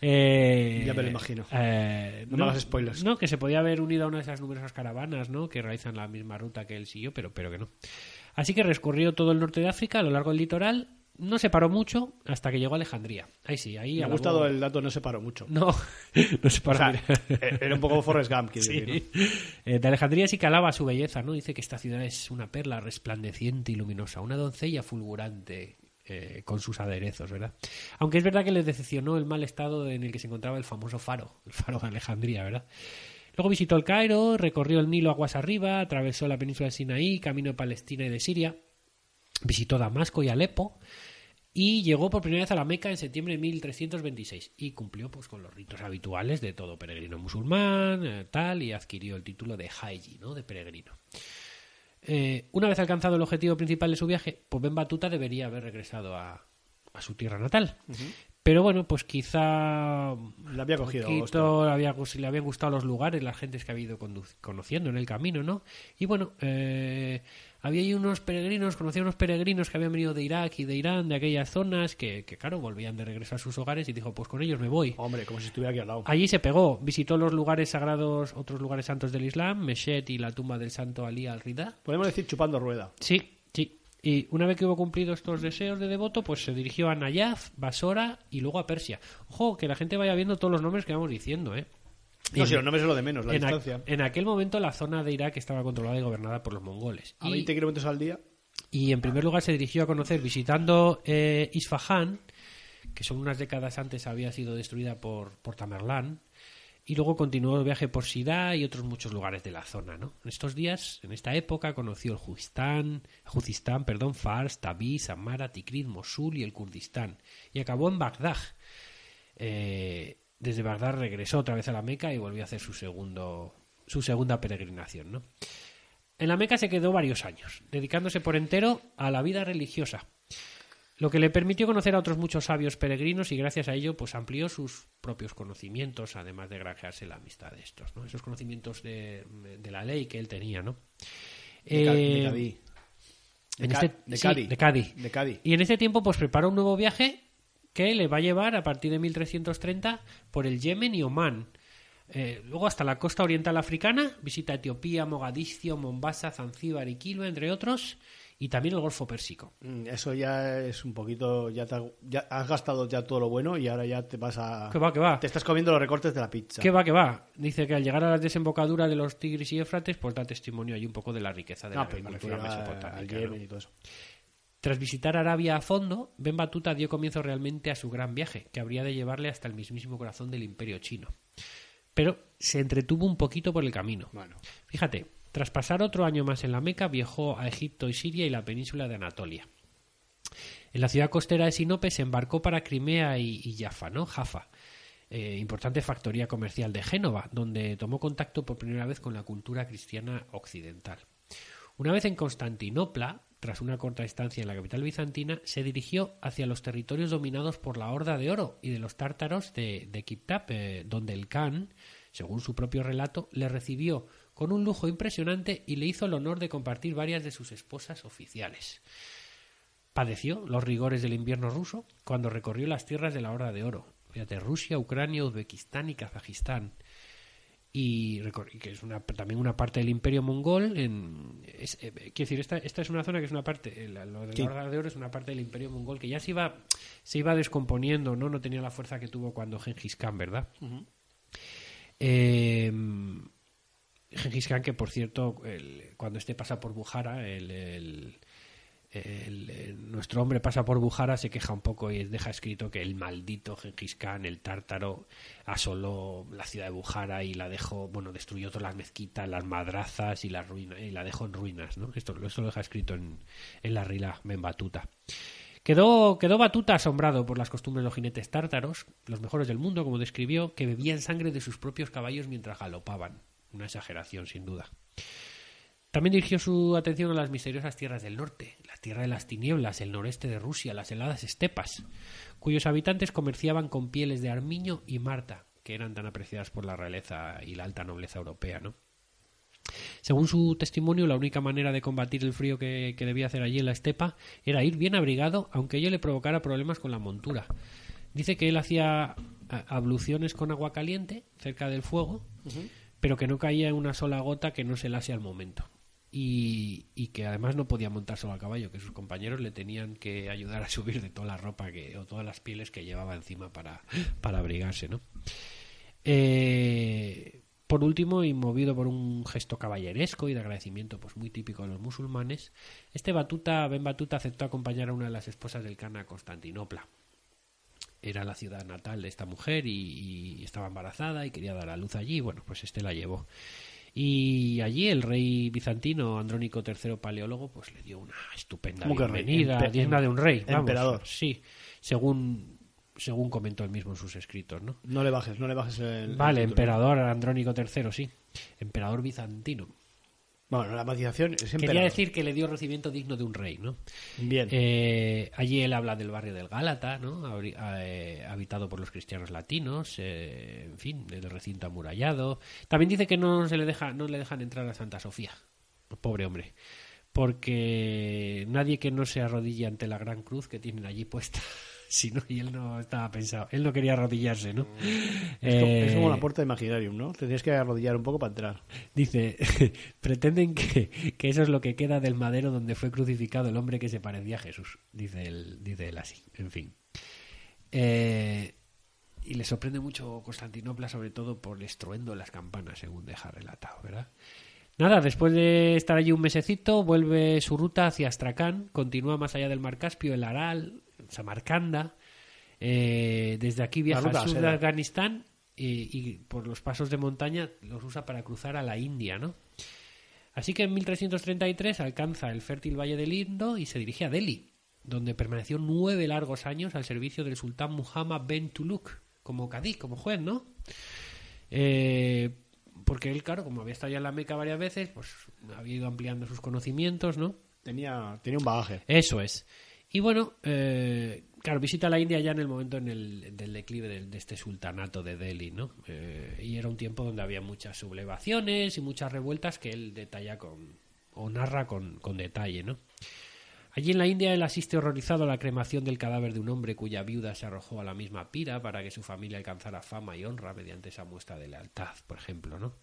Eh, Ya me lo imagino. eh, No me hagas spoilers. No, que se podía haber unido a una de esas numerosas caravanas, ¿no? Que realizan la misma ruta que él siguió, pero, pero que no. Así que recorrió todo el norte de África, a lo largo del litoral. No se paró mucho hasta que llegó a Alejandría. Ahí sí, ahí Me ha alabó- gustado el dato, no se paró mucho. No, no se O paró. sea, mira. eh, era un poco Forrest Gump, quiero Sí. decir, ¿no? Eh, de Alejandría sí que alaba su belleza, ¿no? Dice que esta ciudad es una perla resplandeciente y luminosa, una doncella fulgurante eh, con sus aderezos, ¿verdad? Aunque es verdad que le decepcionó el mal estado en el que se encontraba el famoso faro, el faro de Alejandría, ¿verdad? Luego visitó el Cairo, recorrió el Nilo aguas arriba, atravesó la península de Sinaí, camino de Palestina y de Siria, visitó Damasco y Alepo y llegó por primera vez a la Meca en septiembre de 1326 y cumplió pues con los ritos habituales de todo peregrino musulmán, eh, tal, y adquirió el título de Haji, ¿no? De peregrino. Eh, una vez alcanzado el objetivo principal de su viaje, pues Ben Batuta debería haber regresado a, a su tierra natal. Pero bueno, pues quizá Le había cogido poquito le, había, le habían gustado los lugares, las gentes que había ido conociendo en el camino, ¿no? Y bueno, eh, había ahí unos peregrinos, conocía unos peregrinos que habían venido de Irak y de Irán, de aquellas zonas, que, que claro, volvían de regreso a sus hogares y dijo, pues con ellos me voy. Hombre, como si estuviera aquí al lado. Allí se pegó, visitó los lugares sagrados, otros lugares santos del Islam, Meshet y la tumba del santo Ali al-Rida. Podemos decir chupando rueda. Sí, sí. Y una vez que hubo cumplido estos deseos de devoto, pues se dirigió a Nayaf, Basora y luego a Persia. Ojo, que la gente vaya viendo todos los nombres que vamos diciendo, ¿eh? No, si en- los nombres es lo de menos, la en, distancia. en aquel momento la zona de Irak estaba controlada y gobernada por los mongoles. A Y- 20 kilómetros al día. y en primer lugar se dirigió a conocer visitando eh, Isfahan, que son unas décadas antes había sido destruida por, por Tamerlán, y luego continuó el viaje por Sidá y otros muchos lugares de la zona. ¿no? En estos días, en esta época, conoció el Juzistán, Juzistán perdón, Fars, Tabriz, Amara, Tikrit, Mosul y el Kurdistán, y acabó en Bagdad. Eh, desde Bagdad regresó otra vez a la Meca y volvió a hacer su segundo su segunda peregrinación, ¿no? En la Meca se quedó varios años, dedicándose por entero a la vida religiosa, lo que le permitió conocer a otros muchos sabios peregrinos y gracias a ello pues amplió sus propios conocimientos, además de granjearse la amistad de estos, ¿no? Esos conocimientos de, de la ley que él tenía, ¿no? De, de Eh. De, en este- de sí, Cádiz. de Cádiz. De Cádiz. Y en ese tiempo, pues prepara un nuevo viaje que le va a llevar a partir de 1330 por el Yemen y Omán. Eh, luego hasta la costa oriental africana, visita Etiopía, Mogadiscio, Mombasa, Zanzíbar y Quilba, entre otros, y también el Golfo Pérsico. Mm, Eso ya es un poquito. Ya, te ya has gastado ya todo lo bueno y ahora ya te vas a. Que va, que va. Te estás comiendo los recortes de la pizza. Que va, que va. Dice que al llegar a las desembocaduras de los Tigris y Éufrates, pues da testimonio ahí un poco de la riqueza de la Ah, pero me agricultura al mesopotámica. ¿no? Yemen y todo eso. Tras visitar Arabia a fondo, Ben Batuta dio comienzo realmente a su gran viaje, que habría de llevarle hasta el mismísimo corazón del imperio chino. Pero se entretuvo un poquito por el camino. Bueno, Fíjate, tras pasar otro año más en la Meca, viajó a Egipto y Siria y la península de Anatolia. En la ciudad costera de Sinope se embarcó para Crimea y, y Jaffa, ¿no? Jaffa, eh, importante factoría comercial de Génova, donde tomó contacto por primera vez con la cultura cristiana occidental. Una vez en Constantinopla, tras una corta estancia en la capital bizantina, se dirigió hacia los territorios dominados por la Horda de Oro y de los tártaros de, de Kiptap, eh, donde el Khan, según su propio relato, le recibió con un lujo impresionante y le hizo el honor de compartir varias de sus esposas oficiales. Padeció los rigores del invierno ruso cuando recorrió las tierras de la Horda de Oro, fíjate, Rusia, Ucrania, Uzbekistán y Kazajistán y que es una, también una parte del imperio mongol en, es, eh, quiero decir esta, esta es una zona que es una parte eh, la- lo de la Sí. Horda de Oro es una parte del imperio mongol que ya se iba se iba descomponiendo no no tenía la fuerza que tuvo cuando Genghis Khan verdad Eh, Genghis Khan que por cierto el- cuando este pasa por Bujara el, el- el- nuestro hombre pasa por Bujara, se queja un poco y deja escrito que el maldito Genghis Khan, el tártaro, asoló la ciudad de Bujara y la dejó, bueno, destruyó todas las mezquitas, las madrazas y, las ruinas, y la dejó en ruinas, ¿no? Esto, esto lo deja escrito en, en la Rila Batuta. Quedó, quedó Batuta asombrado por las costumbres de los jinetes tártaros, los mejores del mundo, como describió, que bebían sangre de sus propios caballos mientras galopaban. Una exageración, sin duda. También dirigió su atención a las misteriosas tierras del norte, la tierra de las tinieblas, el noreste de Rusia, las heladas estepas, cuyos habitantes comerciaban con pieles de armiño y marta, que eran tan apreciadas por la realeza y la alta nobleza europea, ¿no? Según su testimonio, la única manera de combatir el frío que, que debía hacer allí en la estepa era ir bien abrigado, aunque ello le provocara problemas con la montura. Dice que él hacía abluciones con agua caliente cerca del fuego, pero que no caía una sola gota que no se lase al momento. Y, que además no podía montar solo a caballo, que sus compañeros le tenían que ayudar a subir de toda la ropa que, o todas las pieles que llevaba encima para, para abrigarse, ¿no? Eh, por último, y movido por un gesto caballeresco y de agradecimiento pues muy típico de los musulmanes, este Batuta, Ben Batuta aceptó acompañar a una de las esposas del Khan a Constantinopla. Era la ciudad natal de esta mujer y, y estaba embarazada y quería dar a luz allí. Bueno, pues este la llevó. Y allí el rey bizantino Andrónico III Paleólogo pues le dio una estupenda bienvenida, digna de un rey. vamos. emperador. Sí, según, según comentó él mismo en sus escritos, ¿no? no le bajes, no le bajes el. Vale, el emperador Andrónico III, sí. Emperador bizantino. Bueno, la matización es Quería decir que le dio recibimiento digno de un rey, ¿no? Bien. Eh, allí él habla del barrio del Gálata, ¿no? Habri- eh, habitado por los cristianos latinos, eh, en fin, del recinto amurallado. También dice que no se le deja, no le dejan entrar a Santa Sofía, pobre hombre, porque nadie que no se arrodille ante la gran cruz que tienen allí puesta, si no, y él no estaba pensado, él no quería arrodillarse, ¿no? es, como, es como Eh, la puerta de Imaginarium, ¿no? Te tienes que arrodillar un poco para entrar. Dice, pretenden que, que eso es lo que queda del madero donde fue crucificado el hombre que se parecía a Jesús. Dice él, dice él así, en fin. Eh, y le sorprende mucho Constantinopla, sobre todo por el estruendo de las campanas, según deja relatado, ¿verdad? Nada, después de estar allí un mesecito, vuelve su ruta hacia Astracán, continúa más allá del Mar Caspio, el Aral, Samarcanda. eh, desde aquí viaja al sur de seda. Afganistán y, y por los pasos de montaña los usa para cruzar a la India, ¿no? Así que en 1333 alcanza el fértil Valle del Indo y se dirige a Delhi, donde permaneció nueve largos años al servicio del sultán Muhammad Ben Tuluk, como cadí, como juez, ¿no? Eh, porque él, claro, como había estado ya en la Meca varias veces, pues había ido ampliando sus conocimientos, ¿no? Tenía, tenía un bagaje. Eso es. Y bueno, eh, claro, visita la India ya en el momento en el, del declive de, este sultanato de Delhi, ¿no? Eh, y era un tiempo donde había muchas sublevaciones y muchas revueltas que él detalla con, o narra con, con detalle, ¿no? Allí en la India él asiste horrorizado a la cremación del cadáver de un hombre cuya viuda se arrojó a la misma pira para que su familia alcanzara fama y honra mediante esa muestra de lealtad, por ejemplo, ¿no?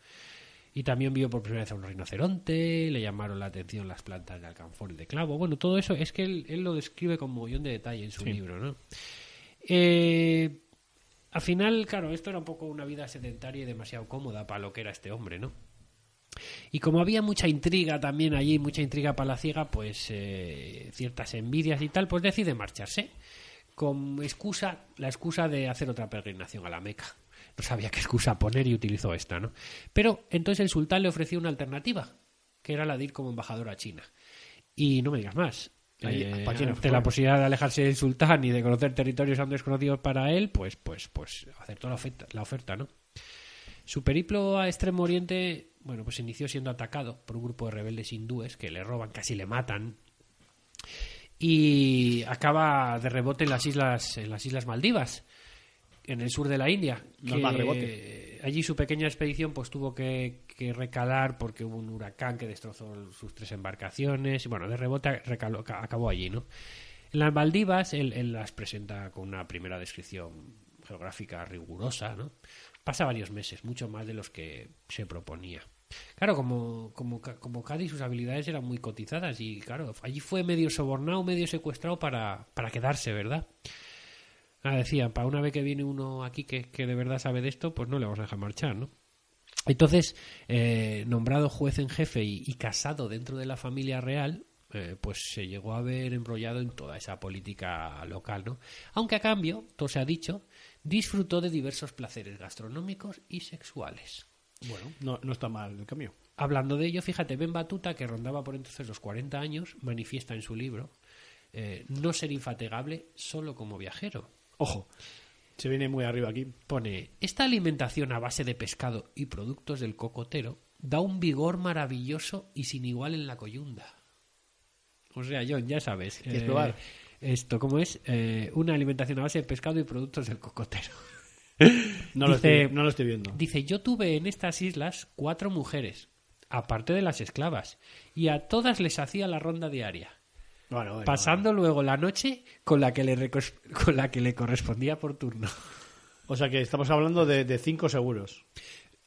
Y también vio por primera vez a un rinoceronte, le llamaron la atención las plantas de alcanfor y de clavo. Bueno, todo eso es que él, él lo describe con mogollón de detalle en su libro, ¿no? Eh, al final, claro, esto era un poco una vida sedentaria y demasiado cómoda para lo que era este hombre, ¿no? Y como había mucha intriga también allí, mucha intriga palaciega, pues eh, ciertas envidias y tal, pues decide marcharse con excusa, la excusa de hacer otra peregrinación a la Meca. No sabía qué excusa poner y utilizó esta, ¿no? Pero entonces el sultán le ofreció una alternativa, que era la de ir como embajador a China. Y no me digas más. Eh, la posibilidad de alejarse del sultán y de conocer territorios aún desconocidos para él, pues, pues, pues aceptó la oferta, la oferta, ¿no? Su periplo a Extremo Oriente, bueno, pues inició siendo atacado por un grupo de rebeldes hindúes que le roban, casi le matan, y acaba de rebote en las islas, en las islas Maldivas, en el sur de la India. No que más rebote. Allí su pequeña expedición pues tuvo que, que recalar porque hubo un huracán que destrozó sus tres embarcaciones y bueno, de rebote recaló- ca- acabó allí, ¿no? En las Maldivas él, él las presenta con una primera descripción geográfica rigurosa, ¿no? Pasa varios meses, mucho más de los que se proponía. Claro, como, como, como Cádiz sus habilidades eran muy cotizadas y claro, allí fue medio sobornado, medio secuestrado para, para quedarse, ¿verdad? Ah, decían, para una vez que viene uno aquí que, que de verdad sabe de esto, pues no le vamos a dejar marchar, ¿no? Entonces, eh, nombrado juez en jefe y, y casado dentro de la familia real, eh, pues se llegó a ver embrollado en toda esa política local, ¿no? Aunque a cambio, todo se ha dicho, disfrutó de diversos placeres gastronómicos y sexuales. Bueno, no, no está mal el cambio. Hablando de ello, fíjate, Ben Batuta, que rondaba por entonces los 40 años, manifiesta en su libro eh, no ser infatigable solo como viajero. Ojo, se viene muy arriba aquí. Pone, esta alimentación a base de pescado y productos del cocotero da un vigor maravilloso y sin igual en la coyunda. O sea, John, ya sabes. ¿Quieres probar? Esto, ¿cómo es? Eh, una alimentación a base de pescado y productos del cocotero. No, lo, estoy, no lo estoy viendo. Dice, yo tuve en estas islas cuatro mujeres, aparte de las esclavas, y a todas les hacía la ronda diaria, Bueno, bueno, pasando luego la noche con la que le, con la que le correspondía por turno. O sea que estamos hablando de, de cinco seguros.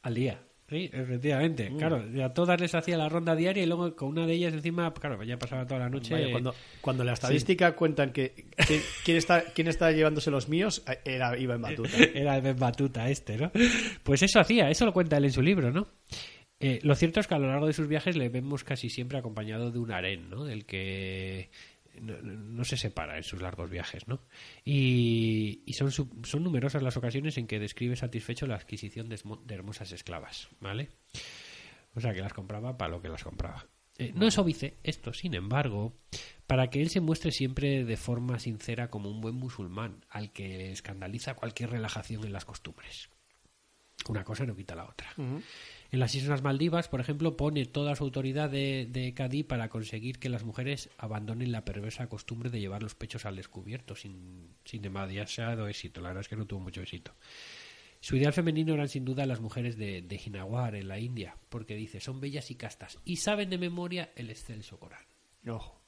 Al día. Sí, efectivamente. Mm. Claro, a todas les hacía la ronda diaria y luego con una de ellas encima, claro, ya pasaba toda la noche. Vaya, cuando, cuando la estadística cuentan que, que- quién está quién está llevándose los míos eh, era Iba en Batuta. Era Ben Batuta este, ¿no? Pues eso hacía, eso lo cuenta él en su libro, ¿no? Eh, lo cierto es que a lo largo de sus viajes le vemos casi siempre acompañado de un harén, ¿no? Del que no, no se separa en sus largos viajes, ¿no? Y, y son, son numerosas las ocasiones en que describe satisfecho la adquisición de hermosas esclavas, ¿vale? O sea, que las compraba para lo que las compraba. Eh, no es óbice esto, sin embargo, para que él se muestre siempre de forma sincera como un buen musulmán, al que escandaliza cualquier relajación en las costumbres. Una cosa no quita la otra. En las Islas Maldivas, por ejemplo, pone toda su autoridad de, de Cadí para conseguir que las mujeres abandonen la perversa costumbre de llevar los pechos al descubierto, sin, sin demasiado éxito. La verdad es que no tuvo mucho éxito. Su ideal femenino eran sin duda las mujeres de, de Jinawar, en la India, porque dice, son bellas y castas y saben de memoria el excelso Corán. Ojo.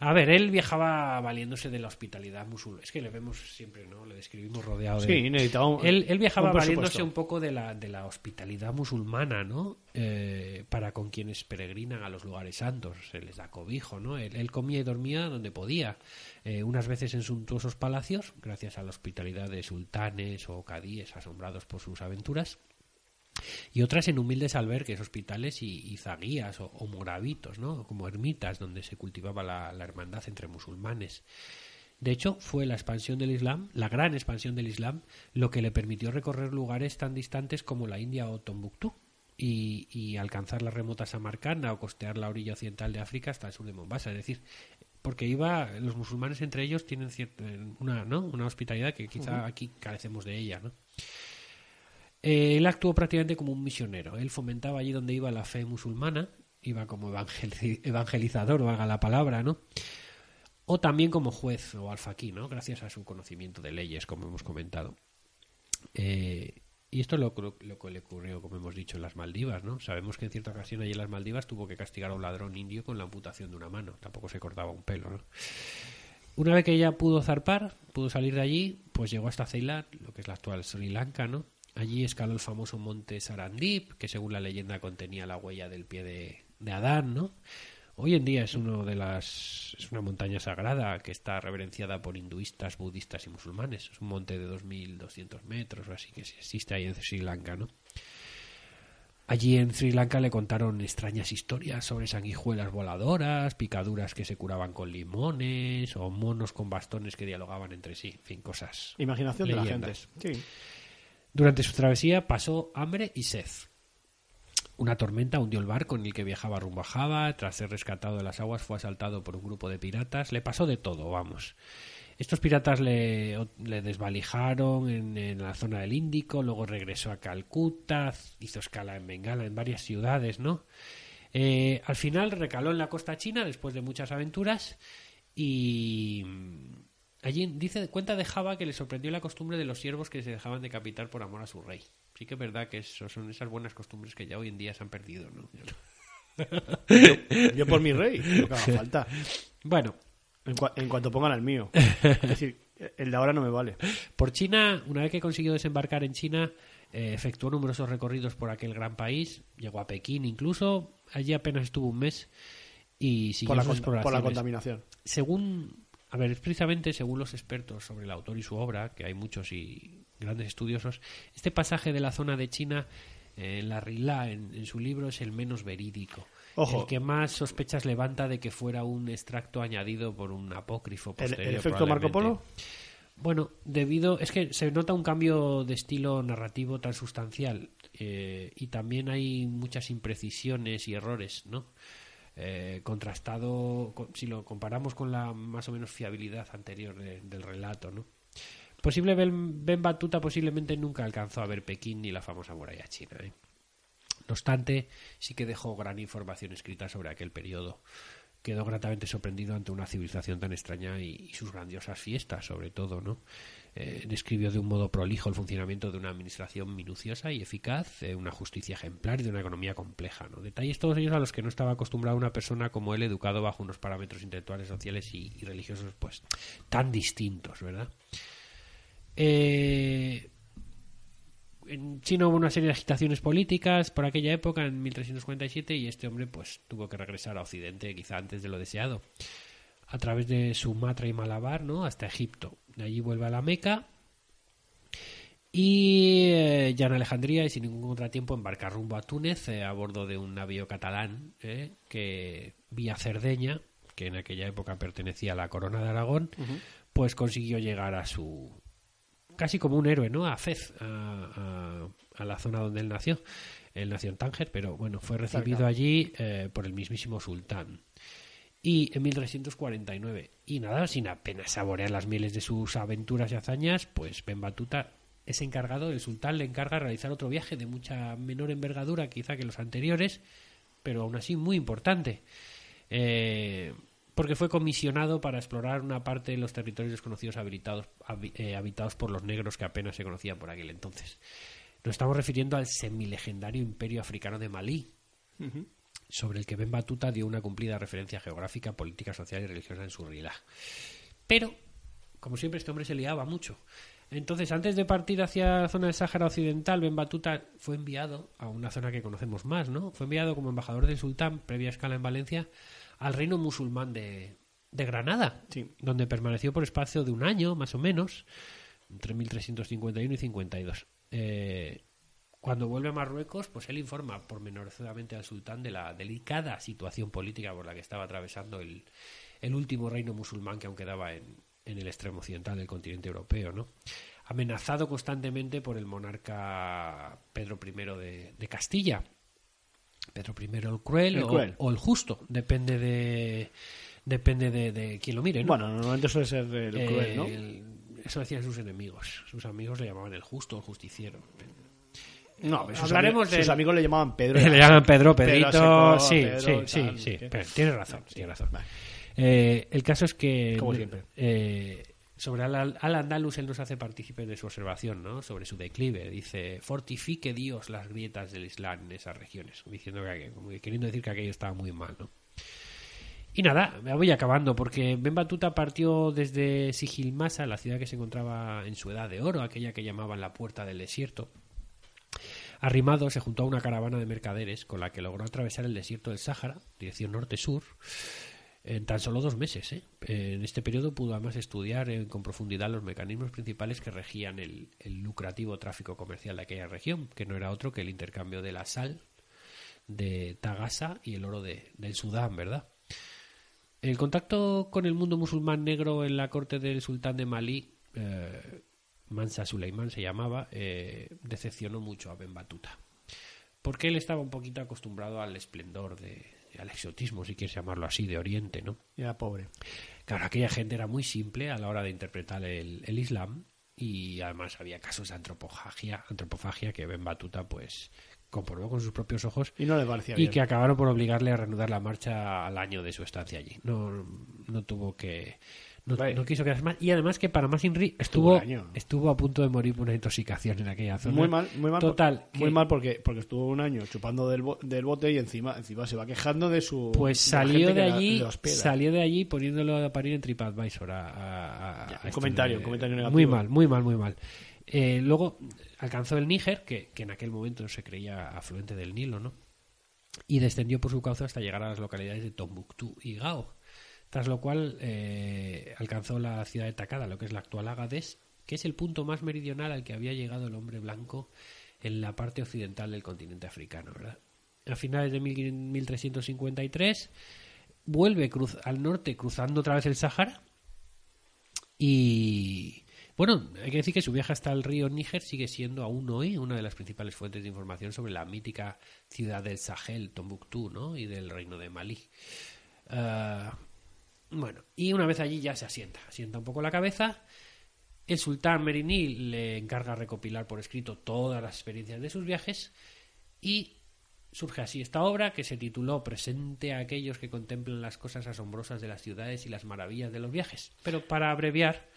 A ver, él viajaba valiéndose de la hospitalidad musulmana. Es que le vemos siempre, ¿no? Le describimos rodeado de... Sí, necesitaba un, Él, él viajaba un valiéndose un poco de la, de la hospitalidad musulmana, ¿no? Eh, para con quienes peregrinan a los lugares santos. Se les da cobijo, ¿no? Él, él comía y dormía donde podía. Eh, unas veces en suntuosos palacios, gracias a la hospitalidad de sultanes o cadíes asombrados por sus aventuras. Y otras en humildes albergues, hospitales y, y zaguías o, o moravitos, ¿no? Como ermitas donde se cultivaba la, la hermandad entre musulmanes. De hecho, fue la expansión del Islam, la gran expansión del Islam, lo que le permitió recorrer lugares tan distantes como la India o Tombuctú y, y alcanzar la remota Samarcanda o costear la orilla occidental de África hasta el sur de Mombasa. Es decir, porque iba, los musulmanes entre ellos tienen cierta, una, ¿no? una hospitalidad que quizá aquí carecemos de ella, ¿no? Eh, él actuó prácticamente como un misionero. Él fomentaba allí donde iba la fe musulmana, iba como evangel- evangelizador, o haga la palabra, ¿no? O también como juez o alfaquí, ¿no? Gracias a su conocimiento de leyes, como hemos comentado. Eh, y esto es lo, que le ocurrió, como hemos dicho, en las Maldivas, ¿no? Sabemos que en cierta ocasión allí en las Maldivas tuvo que castigar a un ladrón indio con la amputación de una mano. Tampoco se cortaba un pelo, ¿no? Una vez que ya pudo zarpar, pudo salir de allí, pues llegó hasta Ceilán, lo que es la actual Sri Lanka, ¿no? Allí escaló el famoso monte Sarandip, que según la leyenda contenía la huella del pie de, de Adán, ¿no? Hoy en día es uno de las es una montaña sagrada que está reverenciada por hinduistas, budistas y musulmanes. Es un monte de 2.200 metros, o así que existe ahí en Sri Lanka, ¿no? Allí en Sri Lanka le contaron extrañas historias sobre sanguijuelas voladoras, picaduras que se curaban con limones o monos con bastones que dialogaban entre sí, en fin, cosas. Imaginación de la gente. Sí. Durante su travesía pasó hambre y sed. Una tormenta hundió el barco en el que viajaba rumbo a Java. Tras ser rescatado de las aguas, fue asaltado por un grupo de piratas. Le pasó de todo, vamos. Estos piratas le, desvalijaron en, la zona del Índico, luego regresó a Calcuta, hizo escala en Bengala, en varias ciudades, ¿no? Eh, al final recaló en la costa china después de muchas aventuras y allí dice cuenta de Java que le sorprendió la costumbre de los siervos que se dejaban decapitar por amor a su rey. Sí que es verdad que eso son esas buenas costumbres que ya hoy en día se han perdido, ¿no? Yo por mi rey, lo que haga falta. Bueno, En, cua- en cuanto pongan al mío. Es decir, el de ahora no me vale. Por China, una vez que consiguió desembarcar en China, eh, efectuó numerosos recorridos por aquel gran país, llegó a Pekín incluso, allí apenas estuvo un mes y siguió Por la, sus con- por la exploraciones. contaminación. Según, a ver, precisamente según los expertos sobre el autor y su obra, que hay muchos y grandes estudiosos, este pasaje de la zona de China eh, en la Rila, en, en su libro, es el menos verídico. Ojo. El que más sospechas levanta de que fuera un extracto añadido por un apócrifo ¿El, posterior. el efecto Marco Polo? Bueno, debido. Es que se nota un cambio de estilo narrativo tan sustancial. eh, y también hay muchas imprecisiones y errores, ¿no? Eh, contrastado. con- si lo comparamos con la más o menos fiabilidad anterior de- del relato, ¿no? Posible Ben, Ben Batuta posiblemente nunca alcanzó a ver Pekín ni la famosa muralla china. ¿eh? No obstante, sí que dejó gran información escrita sobre aquel periodo. Quedó gratamente sorprendido ante una civilización tan extraña y, y sus grandiosas fiestas, sobre todo, ¿no? Eh, describió de un modo prolijo el funcionamiento de una administración minuciosa y eficaz, eh, una justicia ejemplar y de una economía compleja, ¿no? Detalles todos ellos a los que no estaba acostumbrada una persona como él, educado bajo unos parámetros intelectuales, sociales y, religiosos, pues, tan distintos, ¿verdad? Eh, en China hubo una serie de agitaciones políticas por aquella época, en 1347, y este hombre pues tuvo que regresar a Occidente quizá antes de lo deseado, a través de Sumatra y Malabar, ¿no? Hasta Egipto. De allí vuelve a la Meca y eh, ya en Alejandría y sin ningún contratiempo embarca rumbo a Túnez eh, a bordo de un navío catalán eh, que vía Cerdeña, que en aquella época pertenecía a la corona de Aragón, pues consiguió llegar a su casi como un héroe, ¿no? A Fez, a, a- a la zona donde él nació. Él nació en Tánger, pero bueno, fue recibido allí eh, por el mismísimo sultán. Y en 1349, y nada, sin apenas saborear las mieles de sus aventuras y hazañas, pues Ben Batuta es encargado, el sultán le encarga realizar otro viaje de mucha menor envergadura quizá que los anteriores, pero aún así muy importante. Eh, porque fue comisionado para explorar una parte de los territorios desconocidos habilitados, habi- eh, habitados por los negros que apenas se conocían por aquel entonces. Nos estamos refiriendo al semilegendario imperio africano de Malí, sobre el que Ben Batuta dio una cumplida referencia geográfica, política, social y religiosa en su Rila. Pero, como siempre, este hombre se liaba mucho. Entonces, antes de partir hacia la zona del Sáhara Occidental, Ben Batuta fue enviado a una zona que conocemos más, ¿no? Fue enviado como embajador del sultán, previa escala en Valencia, al reino musulmán de, de Granada, Sí. donde permaneció por espacio de un año, más o menos, entre 1351 y 52. Eh, cuando vuelve a Marruecos, pues él informa pormenorizadamente al sultán de la delicada situación política por la que estaba atravesando el, el último reino musulmán que aún quedaba en, en el extremo occidental del continente europeo, ¿no? Amenazado constantemente por el monarca Pedro I de, de Castilla. Pedro I el cruel, El o- cruel. O, el justo, depende de depende de, de quién lo mire, ¿no? Bueno, normalmente suele ser el cruel, ¿no? el- eso decían sus enemigos. Sus amigos le llamaban el justo o el justiciero. No, sus, hablaremos ami- de- sus amigos le llamaban Pedro. Le llaman Pedro, Pedro Pedrito. Seco, sí, Pedro, sí, tal, sí, sí. Pero tienes razón, tienes razón. Vale. Eh, el caso es que. Como siempre. eh, sobre Al, Al Andalus él nos hace partícipe de su observación, ¿no? Sobre su declive. Dice: Fortifique Dios las grietas del Islam en esas regiones. Diciendo que, como que queriendo decir que aquello estaba muy mal, ¿no? Y nada, me voy acabando porque Ben Batuta partió desde Sigilmasa, la ciudad que se encontraba en su edad de oro, aquella que llamaban la puerta del desierto. Arrimado se juntó a una caravana de mercaderes con la que logró atravesar el desierto del Sáhara, dirección norte-sur, en tan solo dos meses. ¿eh? En este periodo pudo además estudiar con profundidad los mecanismos principales que regían el, el lucrativo tráfico comercial de aquella región, que no era otro que el intercambio de la sal de Tagasa y el oro de, del Sudán, ¿verdad? El contacto con el mundo musulmán negro en la corte del sultán de Malí eh, Mansa Suleiman se llamaba, eh, decepcionó mucho a Ben Batuta. Porque él estaba un poquito acostumbrado al esplendor, de, al exotismo, si quieres llamarlo así, de Oriente, ¿no? Era pobre. Claro, aquella gente era muy simple a la hora de interpretar el, el Islam y además había casos de antropofagia, antropofagia que Ben Batuta pues comprobó con sus propios ojos Y no le parecía y bien. que acabaron por obligarle a reanudar la marcha al año de su estancia allí. No, no tuvo que. No, Vaya. no quiso quedarse más. Y además que para más Inri estuvo, estuvo a punto de morir por una intoxicación en aquella zona. Muy mal, muy mal. Total. Muy que- mal porque, porque estuvo un año chupando del, del bote y encima, encima se va quejando de su. Pues salió de la- allí, salió de allí poniéndolo a parir en TripAdvisor. A, a- a- Ya, a un este comentario, de- un comentario negativo. Muy mal, muy mal, muy mal. Eh, luego alcanzó el Níger, que, que en aquel momento se creía afluente del Nilo, ¿no? Y descendió por su cauce hasta llegar a las localidades de Tombuctú y Gao. Tras lo cual eh, alcanzó la ciudad de Takada, lo que es la actual Agadez, que es el punto más meridional al que había llegado el hombre blanco en la parte occidental del continente africano. A finales de 1000 1353 vuelve al norte cruzando otra vez el Sáhara y bueno, hay que decir que su viaje hasta el río Níger sigue siendo aún hoy una de las principales fuentes de información sobre la mítica ciudad del Sahel, Tombuctú, ¿no? y del reino de Malí. Ah, bueno, y una vez allí ya se asienta, asienta un poco la cabeza. El sultán Meriní le encarga recopilar por escrito todas las experiencias de sus viajes y surge así esta obra que se tituló Presente a aquellos que contemplan las cosas asombrosas de las ciudades y las maravillas de los viajes. Pero para abreviar,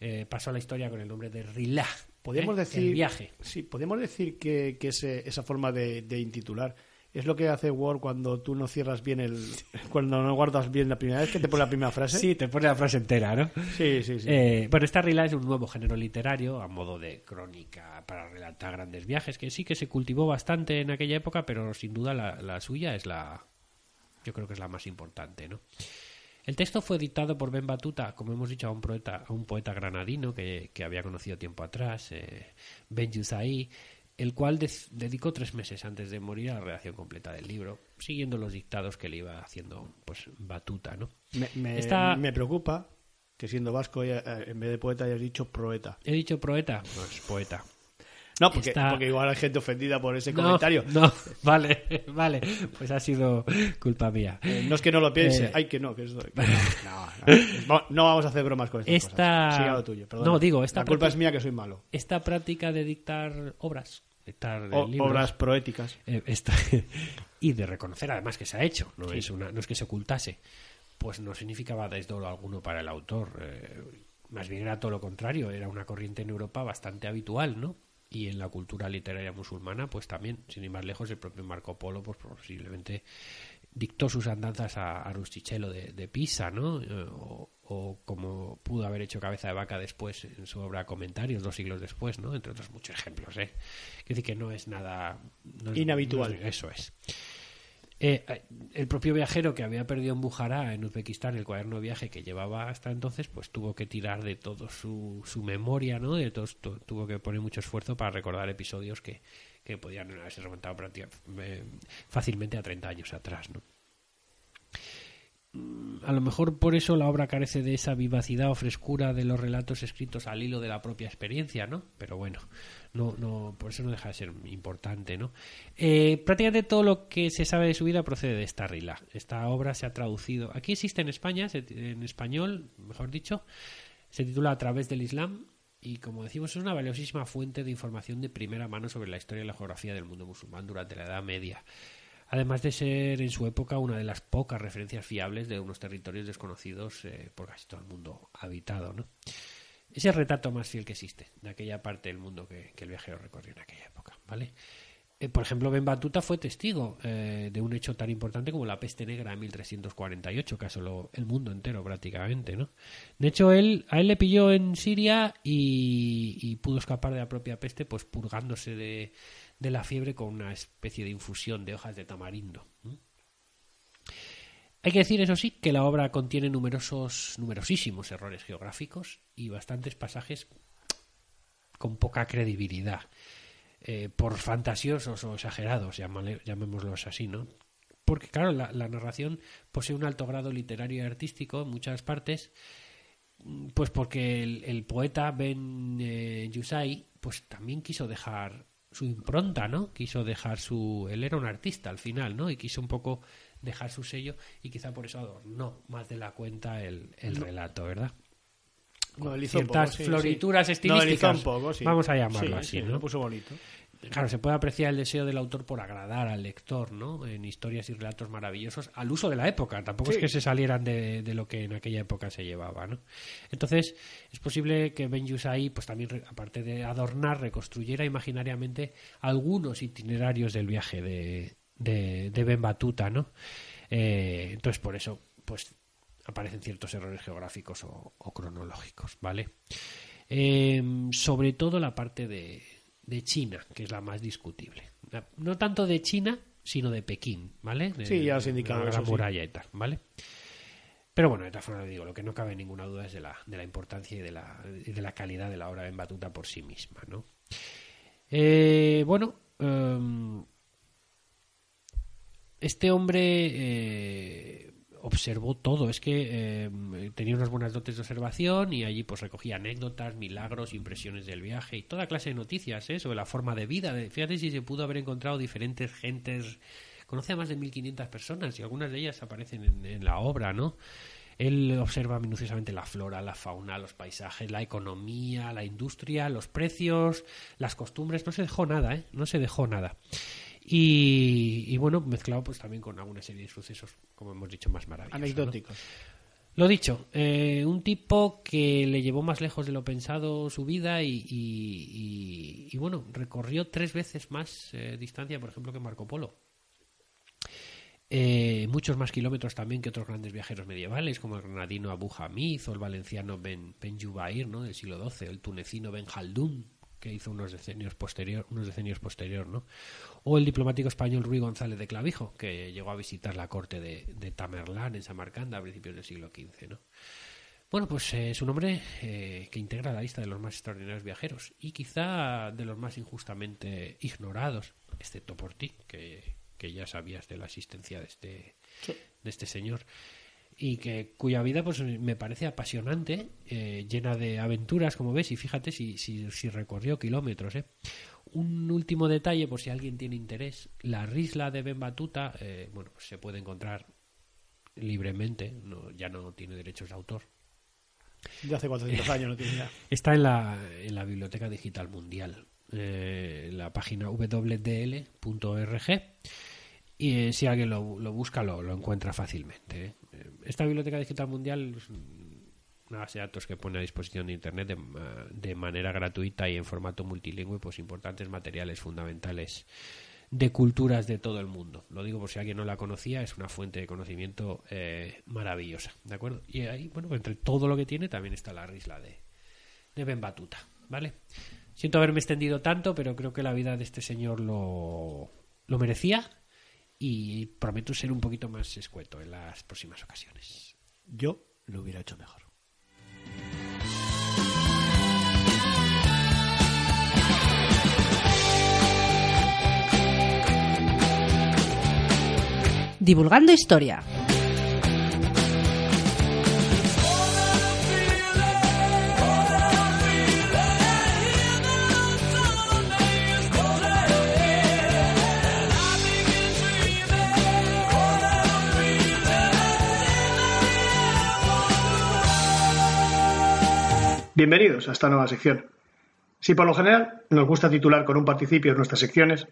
eh, pasó a la historia con el nombre de Rilá. Podríamos ¿eh? decir. El viaje. Sí, podríamos decir que, que ese- esa forma de, de intitular es lo que hace Word cuando tú no cierras bien el. Cuando no guardas bien la primera vez que te pone la primera frase. Sí, te pone la frase entera, ¿no? sí, sí. sí. Eh, bueno, esta Rilá es un nuevo género literario a modo de crónica para relatar grandes viajes, que sí que se cultivó bastante en aquella época, pero sin duda la, la suya es la, yo creo que es la más importante, ¿no? El texto fue dictado por Ben Batuta, como hemos dicho, a un poeta, a un poeta granadino que, que había conocido tiempo atrás, eh, Ben Yusai, el cual dedicó tres meses antes de morir a la redacción completa del libro, siguiendo los dictados que le iba haciendo pues Batuta, ¿no? me, me- esta- me preocupa que siendo vasco ya, eh, en vez de poeta hayas dicho proeta. He dicho poeta, no es poeta. No, porque, Está- porque igual hay gente ofendida por ese No, comentario. No, vale, vale. Pues ha sido culpa mía. Eh, no es que no lo piense, Eh, ay que no, que es- que no, no, no. Va- no vamos a hacer bromas con estas Esta- cosas. Siga lo tuyo. No, digo, esta La culpa es mía que soy malo. Esta práctica de dictar obras, dictar eh, O- libros, obras proéticas. eh, esta- y de reconocer además que se ha hecho, no, es, una, no es que se ocultase, pues no significaba desdoro alguno para el autor. más bien era todo lo contrario, era una corriente en Europa bastante habitual, ¿no? Y en la cultura literaria musulmana, pues también, sin ir más lejos, el propio Marco Polo, pues posiblemente dictó sus andanzas a, a Rustichello de, de Pisa, ¿no? Eh, O, o como pudo haber hecho Cabeza de Vaca después en su obra Comentarios, dos siglos después, ¿no? Entre otros muchos ejemplos, ¿eh? Quiero decir que no es nada... no es- Inhabitual. no es- eso es. Eh, eh, el propio viajero que había perdido en Bujará, en Uzbekistán, el cuaderno de viaje que llevaba hasta entonces, pues tuvo que tirar de todo su, su memoria, ¿no? De todo, tu- tuvo que poner mucho esfuerzo para recordar episodios que, que podían haberse remontado eh, fácilmente a 30 años atrás, ¿no? Mm, A lo mejor por eso la obra carece de esa vivacidad o frescura de los relatos escritos al hilo de la propia experiencia, ¿no? Pero bueno, no, no, por eso no deja de ser importante, ¿no? Eh, prácticamente todo lo que se sabe de su vida procede de esta rila. Esta obra se ha traducido. Aquí existe en España, en español, mejor dicho, se titula A través del Islam y, como decimos, es una valiosísima fuente de información de primera mano sobre la historia y la geografía del mundo musulmán durante la Edad Media. Además de ser en su época una de las pocas referencias fiables de unos territorios desconocidos eh, por casi todo el mundo habitado, ¿no? Es el retrato más fiel que existe de aquella parte del mundo que, el viajero recorrió en aquella época, ¿vale? Eh, por ejemplo, Ben Batuta fue testigo eh, de un hecho tan importante como la peste negra de 1348, que asoló el mundo entero prácticamente, ¿no? De hecho, él, a él le pilló en Siria y, pudo escapar de la propia peste, pues purgándose de, la fiebre con una especie de infusión de hojas de tamarindo. Hay que decir, eso sí, que la obra contiene numerosos, numerosísimos errores geográficos y bastantes pasajes con poca credibilidad, eh, por fantasiosos o exagerados, llamémoslos así, ¿no? Porque, claro, la, la narración posee un alto grado literario y artístico en muchas partes Pues porque el, el poeta Ben eh, Yusai pues también quiso dejar su impronta, ¿no? Quiso dejar su... Él era un artista al final, ¿no? Y quiso un poco dejar su sello y quizá por eso adornó más de la cuenta el, el relato, ¿verdad? Ciertas poco, sí, florituras sí. Estilísticas. un poco, sí. Vamos a llamarlo Sí, así, sí, ¿no? Lo puso bonito. Claro, se puede apreciar el deseo del autor por agradar al lector, ¿no? En historias y relatos maravillosos, al uso de la época. Tampoco es que se salieran de, de lo que en aquella época se llevaba, ¿no? Entonces, es posible que Ben Yusai, pues también, aparte de adornar, reconstruyera imaginariamente algunos itinerarios del viaje de, de, de Ben Batuta, ¿no? Eh, entonces, por eso, pues aparecen ciertos errores geográficos o, o cronológicos, ¿vale? Eh, sobre todo la parte de, de China, que es la más discutible. La- No tanto de China, sino de Pekín, ¿vale? De- Sí, ya has indicado La sí. muralla y tal, ¿vale? Pero bueno, de todas formas digo, lo que no cabe ninguna duda es de la, de la importancia y de la, de la calidad de la obra en Batuta por sí misma, ¿no? Eh, bueno, em, este hombre eh, observó todo. Es que eh, tenía unas buenas dotes de observación y allí pues recogía anécdotas, milagros, impresiones del viaje y toda clase de noticias ¿eh? sobre la forma de vida. Fíjate si se pudo haber encontrado diferentes gentes. Conoce a más de 1.500 personas y algunas de ellas aparecen en, en la obra, ¿no? Él observa minuciosamente la flora, la fauna, los paisajes, la economía, la industria, los precios, las costumbres. No se dejó nada, ¿eh? No se dejó nada. Y, y bueno, mezclado pues también con alguna serie de sucesos, como hemos dicho, más maravillosos. ¿no? Anecdóticos. Lo dicho, eh, un tipo que le llevó más lejos de lo pensado su vida y, y- y- bueno, recorrió tres veces más eh, distancia, por ejemplo, que Marco Polo. Eh, muchos más kilómetros también que otros grandes viajeros medievales, como el granadino Abu Hamid o el valenciano Ben, ben Jubair, ¿no? del siglo XII, el tunecino Ben Khaldun, que hizo unos decenios posterior, unos decenios posterior, ¿no? O el diplomático español Ruy González de Clavijo, que llegó a visitar la corte de, de Tamerlán en Samarcanda a principios del siglo XV, ¿no? Bueno, pues eh, es un hombre eh, que integra la lista de los más extraordinarios viajeros y quizá de los más injustamente ignorados, excepto por ti, que, que ya sabías de la existencia de este, de este señor y que cuya vida pues me parece apasionante, eh, llena de aventuras, como ves, y fíjate si, si, si recorrió kilómetros. ¿eh? Un último detalle, por si alguien tiene interés, la risla de Ben Batuta, eh, bueno, pues se puede encontrar libremente, no, ya no tiene derechos de autor. De hace 400 años no tiene ya. Está en la, en la Biblioteca Digital Mundial, eh, en la página www.dl.org. Y eh, si alguien lo, lo busca, lo, lo encuentra fácilmente. ¿Eh? Esta Biblioteca Digital Mundial es una base de datos que pone a disposición de Internet de manera gratuita y en formato multilingüe, pues importantes materiales fundamentales de culturas de todo el mundo. Lo digo por si alguien no la conocía, es una fuente de conocimiento eh, maravillosa, ¿de acuerdo? Y ahí, bueno, entre todo lo que tiene también está la risla de, de Ben Batuta, ¿vale? Siento haberme extendido tanto, pero creo que la vida de este señor lo, lo merecía y prometo ser un poquito más escueto en las próximas ocasiones. Yo lo hubiera hecho mejor. Divulgando historia. Bienvenidos a esta nueva sección. Si por lo general nos gusta titular con un participio en nuestras secciones,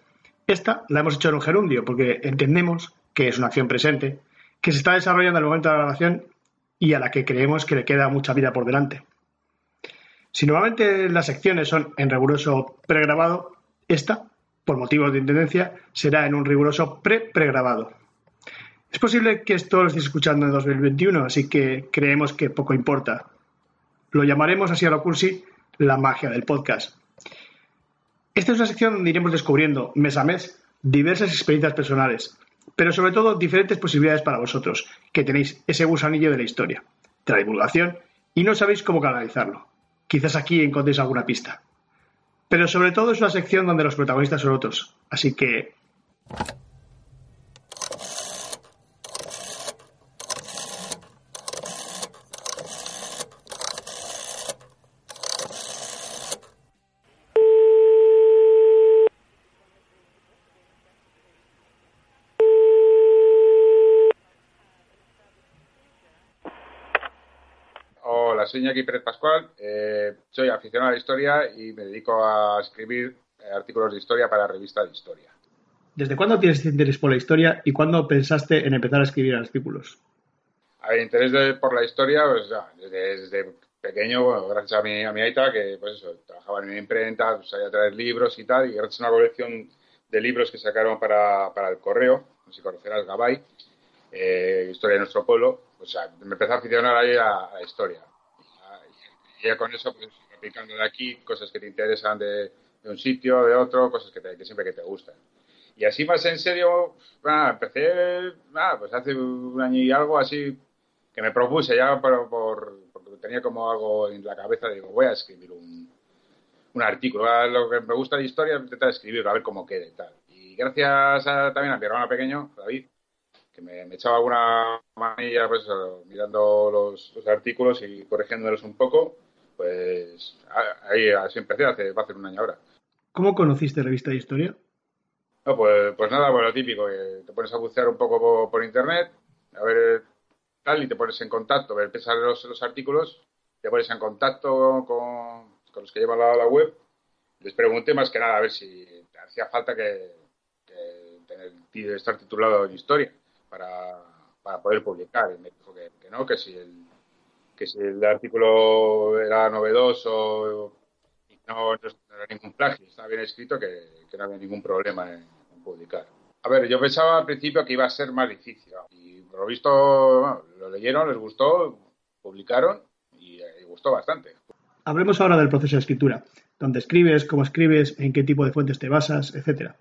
esta la hemos hecho en un gerundio porque entendemos que es una acción presente, que se está desarrollando al momento de la grabación y a la que creemos que le queda mucha vida por delante. Si normalmente las secciones son en riguroso pregrabado, esta, por motivos de intendencia, será en un riguroso pre-pregrabado. Es posible que esto lo estéis escuchando en 2021, así que creemos que poco importa. Lo llamaremos así a lo cursi la magia del podcast. Esta es una sección donde iremos descubriendo mes a mes diversas experiencias personales, pero sobre todo diferentes posibilidades para vosotros, que tenéis ese gusanillo de la historia, de la divulgación, y no sabéis cómo canalizarlo. Quizás aquí encontréis alguna pista. Pero sobre todo es una sección donde los protagonistas son otros, así que soy Iñaki Pérez Pascual, eh, soy aficionado a la historia y me dedico a escribir eh, artículos de historia para revistas de historia. ¿Desde cuándo tienes este interés por la historia y cuándo pensaste en empezar a escribir artículos? A ver, interés de- por la historia, pues ya, desde, desde pequeño, bueno, gracias a mi, a mi aita, que pues eso, trabajaba en una imprenta, pues, sabía traer libros y tal, y gracias a una colección de libros que sacaron para, para el correo, no sé si conocerás Gabay, eh, Historia de nuestro pueblo, pues sea, me empecé a aficionar ahí a, a la historia. Y ya con eso, pues, aplicando de aquí cosas que te interesan de, de un sitio, de otro, cosas que, te- que siempre que te gustan. Y así más en serio, ah, empecé, ah, pues hace un año y algo así, que me propuse ya por, por- porque tenía como algo en la cabeza, digo, voy a escribir un, un artículo. A lo que me gusta de historia, intentar escribirlo, a ver cómo quede y tal. Y gracias a- también a mi hermano pequeño, David, que me, me echaba alguna manilla pues, mirando los, los artículos y corrigiéndolos un poco, pues a- ahí así empecé, hace, va a hacer un año ahora. ¿Cómo conociste revista de historia? No, pues, pues nada, pues lo típico, que te pones a bucear un poco por, por internet, a ver tal, y te pones en contacto, ver, empiezas los, los artículos, te pones en contacto con, con los que llevan la, la web, les pregunté más que nada a ver si te hacía falta que, que tener, estar titulado en historia para, para poder publicar, y me dijo que, que no, que si el que si el artículo era novedoso y no, no era ningún plagio, estaba bien escrito, que, que no había ningún problema en, en publicar. A ver, yo pensaba al principio que iba a ser más difícil y por lo visto bueno, lo leyeron, les gustó, publicaron y, y gustó bastante. Hablemos ahora del proceso de escritura. ¿Dónde escribes? ¿Cómo escribes? ¿En qué tipo de fuentes te basas? Etcétera.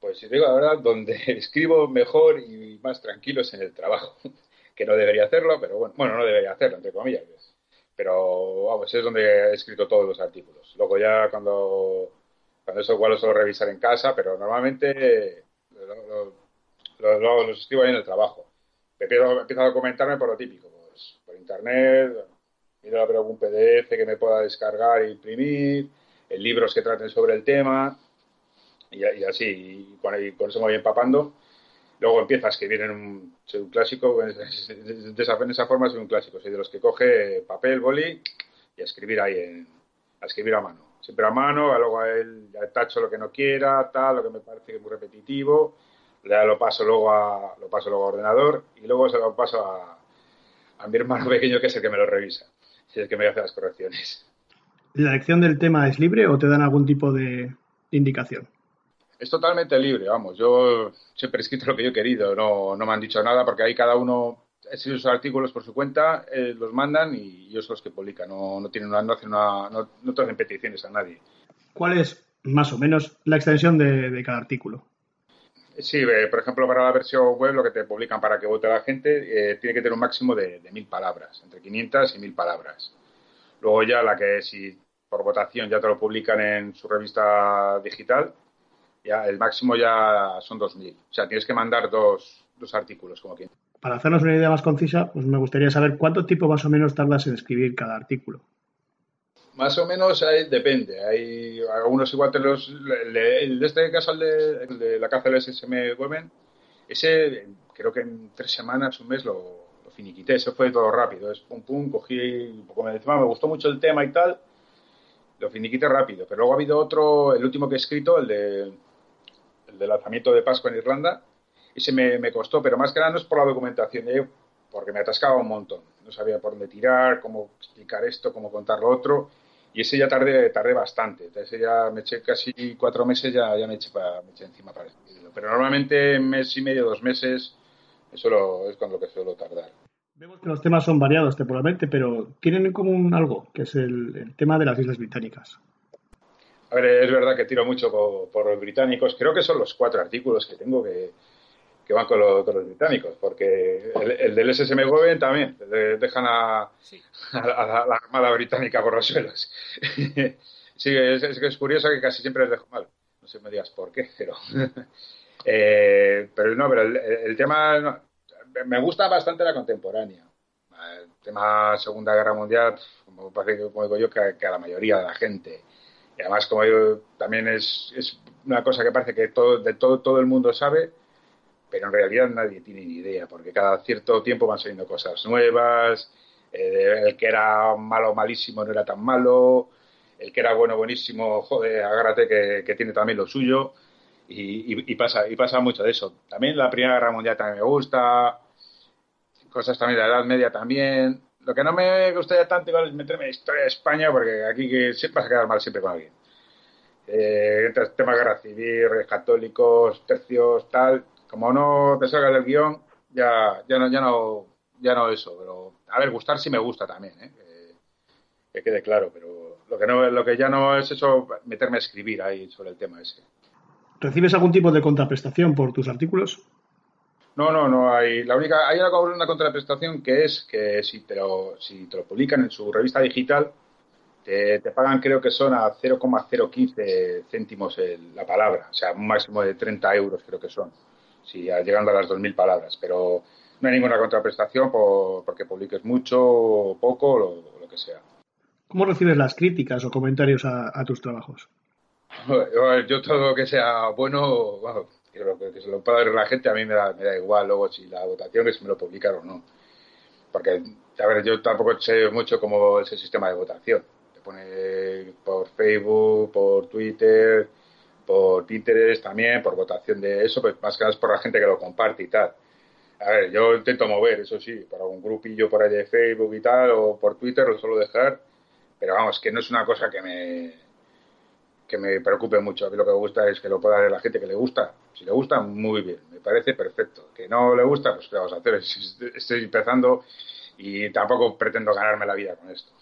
Pues si digo la verdad, donde escribo mejor y más tranquilo es en el trabajo, que no debería hacerlo, pero bueno, bueno, no debería hacerlo, entre comillas. Pero vamos, es donde he escrito todos los artículos. Luego ya cuando, cuando eso igual lo suelo revisar en casa, pero normalmente lo, lo- lo- lo- los escribo ahí en el trabajo. Empiezo, empiezo a documentarme por lo típico, pues por internet, miro a ver algún PDF que me pueda descargar e imprimir, libros que traten sobre el tema, y, así, con, y con eso me voy empapando. Luego empiezo a escribir en un, soy un clásico, de esa, en esa forma soy un clásico, soy de los que coge papel, boli y a escribir ahí, en, a escribir a mano. Siempre a mano, luego a él tacho lo que no quiera, tal, lo que me parece que muy repetitivo, ya lo paso luego a, lo paso luego a ordenador y luego se lo paso a, a mi hermano pequeño que es el que me lo revisa, es el que me hace las correcciones. ¿La elección del tema es libre o te dan algún tipo de indicación? Es totalmente libre, vamos. Yo siempre he escrito lo que yo he querido, no, no me han dicho nada porque ahí cada uno escribe sus artículos por su cuenta, eh, los mandan y ellos son los que publican. No, no tienen una, no hacen una, no, no hacen peticiones a nadie. ¿Cuál es, más o menos, la extensión de, de cada artículo? Sí, eh, por ejemplo, para la versión web, lo que te publican para que vote la gente eh, tiene que tener un máximo de, de mil palabras, entre 500 y mil palabras. Luego ya la que si por votación ya te lo publican en su revista digital, ya el máximo ya son 2.000. O sea, tienes que mandar dos, dos artículos, como quien. Para hacernos una idea más concisa, pues me gustaría saber cuánto tiempo más o menos tardas en escribir cada artículo. Más o menos ahí depende. Hay algunos igual te los. El de, este caso, el de, el de la caza del SSM Women, ese creo que en tres semanas, un mes lo, lo finiquité. Eso fue todo rápido. Es pum pum, cogí. Como encima me gustó mucho el tema y tal, lo finiquité rápido. Pero luego ha habido otro, el último que he escrito, el de, el de lanzamiento de Pascua en Irlanda. Ese me, me costó, pero más que nada no es por la documentación, eh, porque me atascaba un montón. No sabía por dónde tirar, cómo explicar esto, cómo contar lo otro. Y ese ya tardé, tardé bastante. Ese ya me eché casi cuatro meses, ya, ya me, eché pa- me eché encima para escribirlo. Pero normalmente en mes y medio, dos meses, eso lo- es con lo que suelo tardar. Vemos que los temas son variados temporalmente, pero tienen en común algo, que es el, el tema de las Islas Británicas. A ver, es verdad que tiro mucho por, por los británicos. Creo que son los cuatro artículos que tengo que, que van con, lo- con los británicos, porque el, el del SSM Goven también, de- dejan a, a la, a la- la Armada Británica por los suelos. sí, es, es que es curioso que casi siempre les dejo mal. No sé me digas por qué, pero... eh, pero no, pero el, el tema... no, me gusta bastante la contemporánea. El tema Segunda Guerra Mundial, como, parece que- como digo yo, que, que a la mayoría de la gente. Y además, como digo, también es, una cosa que parece que todo, de todo, todo el mundo sabe, pero en realidad nadie tiene ni idea, porque cada cierto tiempo van saliendo cosas nuevas, Eh, el que era malo, malísimo, no era tan malo. El que era bueno, buenísimo, joder, agárrate que, que tiene también lo suyo. Y, y- y pasa, y pasa mucho de eso. También la Primera Guerra Mundial también me gusta. Cosas también de la Edad Media también. Lo que no me gustaría tanto igual es meterme en historia de España, porque aquí que siempre vas a quedar mal siempre con alguien. Eh, temas de guerra civil, reyes católicos, tercios, tal. Como no te salgas del guion, ya, ya no, ya no, ya no eso. Pero, a ver, gustar sí me gusta también, ¿eh? Que, que quede claro, pero lo que no, lo que ya no es eso, meterme a escribir ahí sobre el tema ese. ¿Recibes algún tipo de contraprestación por tus artículos? No, no, no hay. La única, hay una, una contraprestación que es que si te lo, si te lo publican en su revista digital, te, te pagan, creo que son a 0,015 céntimos el- la palabra, o sea, un máximo de 30 euros, creo que son, si llegando a las 2.000 palabras. Pero no hay ninguna contraprestación por, porque publiques mucho o poco o lo, que sea. ¿Cómo recibes las críticas o comentarios a, a tus trabajos? Yo, todo lo que sea bueno, lo que, se lo pueda ver la gente, a mí me da, me da igual luego si la votación es si me lo publican o no. Porque, a ver, yo tampoco sé mucho cómo es el sistema de votación. Te pone por Facebook, por Twitter, por Pinterest también, por votación de eso, pues más que nada es por la gente que lo comparte y tal. A ver, yo intento mover, eso sí, para un grupillo por ahí de Facebook y tal, o por Twitter lo suelo dejar, pero vamos, que no es una cosa que me, que me preocupe mucho. A mí lo que me gusta es que lo pueda ver la gente que le gusta. Si le gusta, muy bien, me parece perfecto. Que no le gusta, pues ¿qué vamos a hacer? Estoy empezando y tampoco pretendo ganarme la vida con esto.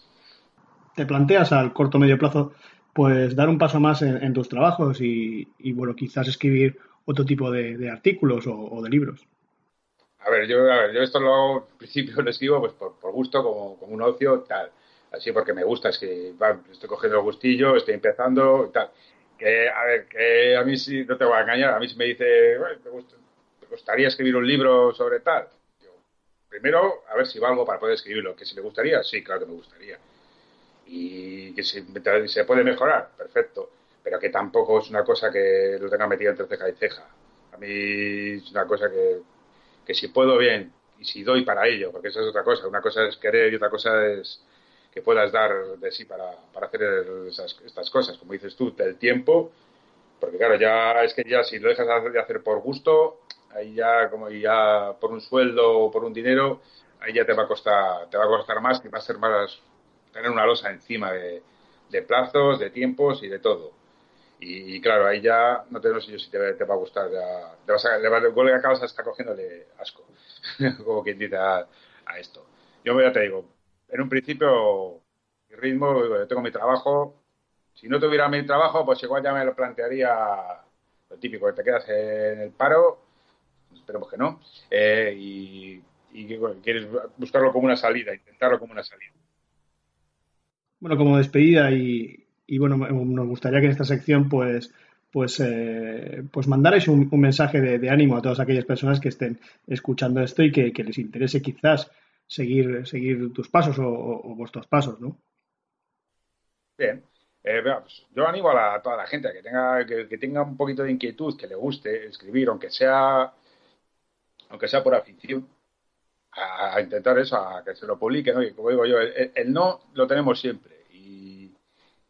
¿Te planteas al corto o medio plazo pues dar un paso más en, en tus trabajos y, y, bueno, quizás escribir otro tipo de, de artículos o, o, de libros? A ver, yo, a ver, yo esto lo hago, al principio lo escribo pues por, por gusto, como, como un ocio, tal. Así porque me gusta, es que va, estoy cogiendo el gustillo, estoy empezando, tal. Que, a ver, que a mí sí, no te voy a engañar, a mí si me dice, ¿te, gusta, ¿te gustaría escribir un libro sobre tal? Yo, primero, a ver si valgo para poder escribirlo. Que si me gustaría, sí, claro que me gustaría. Y que si se puede mejorar, perfecto. Pero que tampoco es una cosa que lo tenga metido entre ceja y ceja. A mí es una cosa que, que si puedo bien y si doy para ello, porque eso es otra cosa. Una cosa es querer y otra cosa es que puedas dar de sí para, para hacer esas, estas cosas. Como dices tú, del tiempo, porque claro, ya es que ya si lo dejas de hacer por gusto, ahí ya como ya por un sueldo o por un dinero, ahí ya te va a costar, te va a costar más y va a ser más tener una losa encima de, plazos, de tiempos y de todo. Y, claro, ahí ya no te sé yo si te, te va a gustar, ya, te vas a, le, le, le acabas hasta cogiéndole asco, como quien dice a, a, esto. Yo ya te digo, en un principio, mi ritmo, yo tengo mi trabajo, si no tuviera mi trabajo, pues igual ya me lo plantearía lo típico, que te quedas en el paro, esperemos que no, eh, y, y quieres buscarlo como una salida, intentarlo como una salida. Bueno, como despedida y, bueno, nos gustaría que en esta sección pues pues eh, pues mandarais un, mensaje de, ánimo a todas aquellas personas que estén escuchando esto y que les interese quizás seguir seguir tus pasos o, vuestros pasos, ¿no? Bien. Eh, pues yo animo a, la, toda la gente a que tenga que, tenga un poquito de inquietud, que le guste escribir, aunque sea aunque sea por afición, a, intentar eso, a que se lo publique, ¿no? Y como digo yo, el, el no lo tenemos siempre y,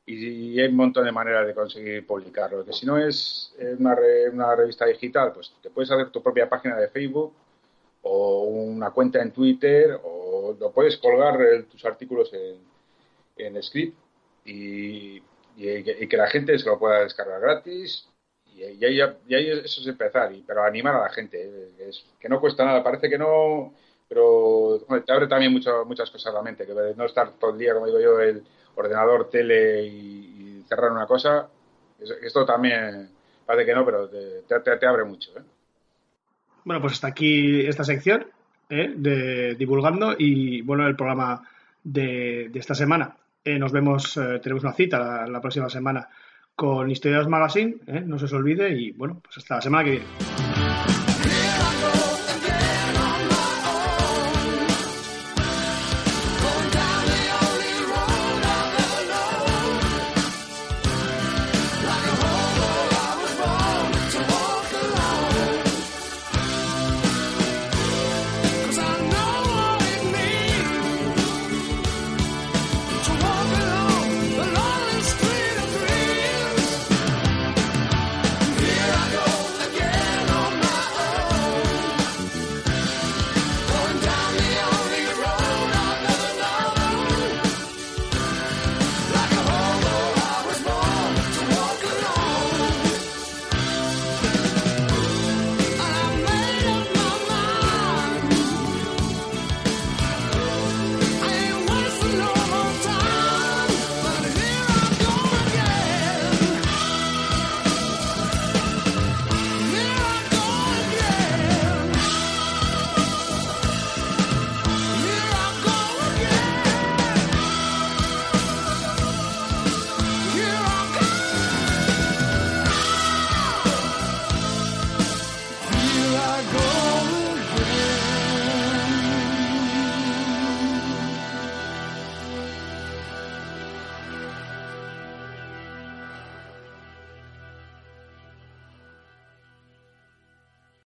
y, hay un montón de maneras de conseguir publicarlo. Que si no es una, re, una revista digital, pues te puedes hacer tu propia página de Facebook o una cuenta en Twitter o lo puedes colgar eh, tus artículos en, en script y, y, que la gente se lo pueda descargar gratis y, y, ahí, ahí eso es empezar, pero animar a la gente, eh, es, que no cuesta nada, parece que no, pero te abre también mucho, muchas cosas a la mente, que no estar todo el día, como digo yo, el ordenador, tele y, y cerrar una cosa, esto también parece que no, pero te, te, te abre mucho. ¿eh? Bueno, pues hasta aquí esta sección ¿eh? de divulgando y bueno, el programa de, de esta semana. Eh, nos vemos, eh, tenemos una cita la, la, próxima semana con Historias Magazine, ¿eh? no se os olvide y bueno, pues hasta la semana que viene.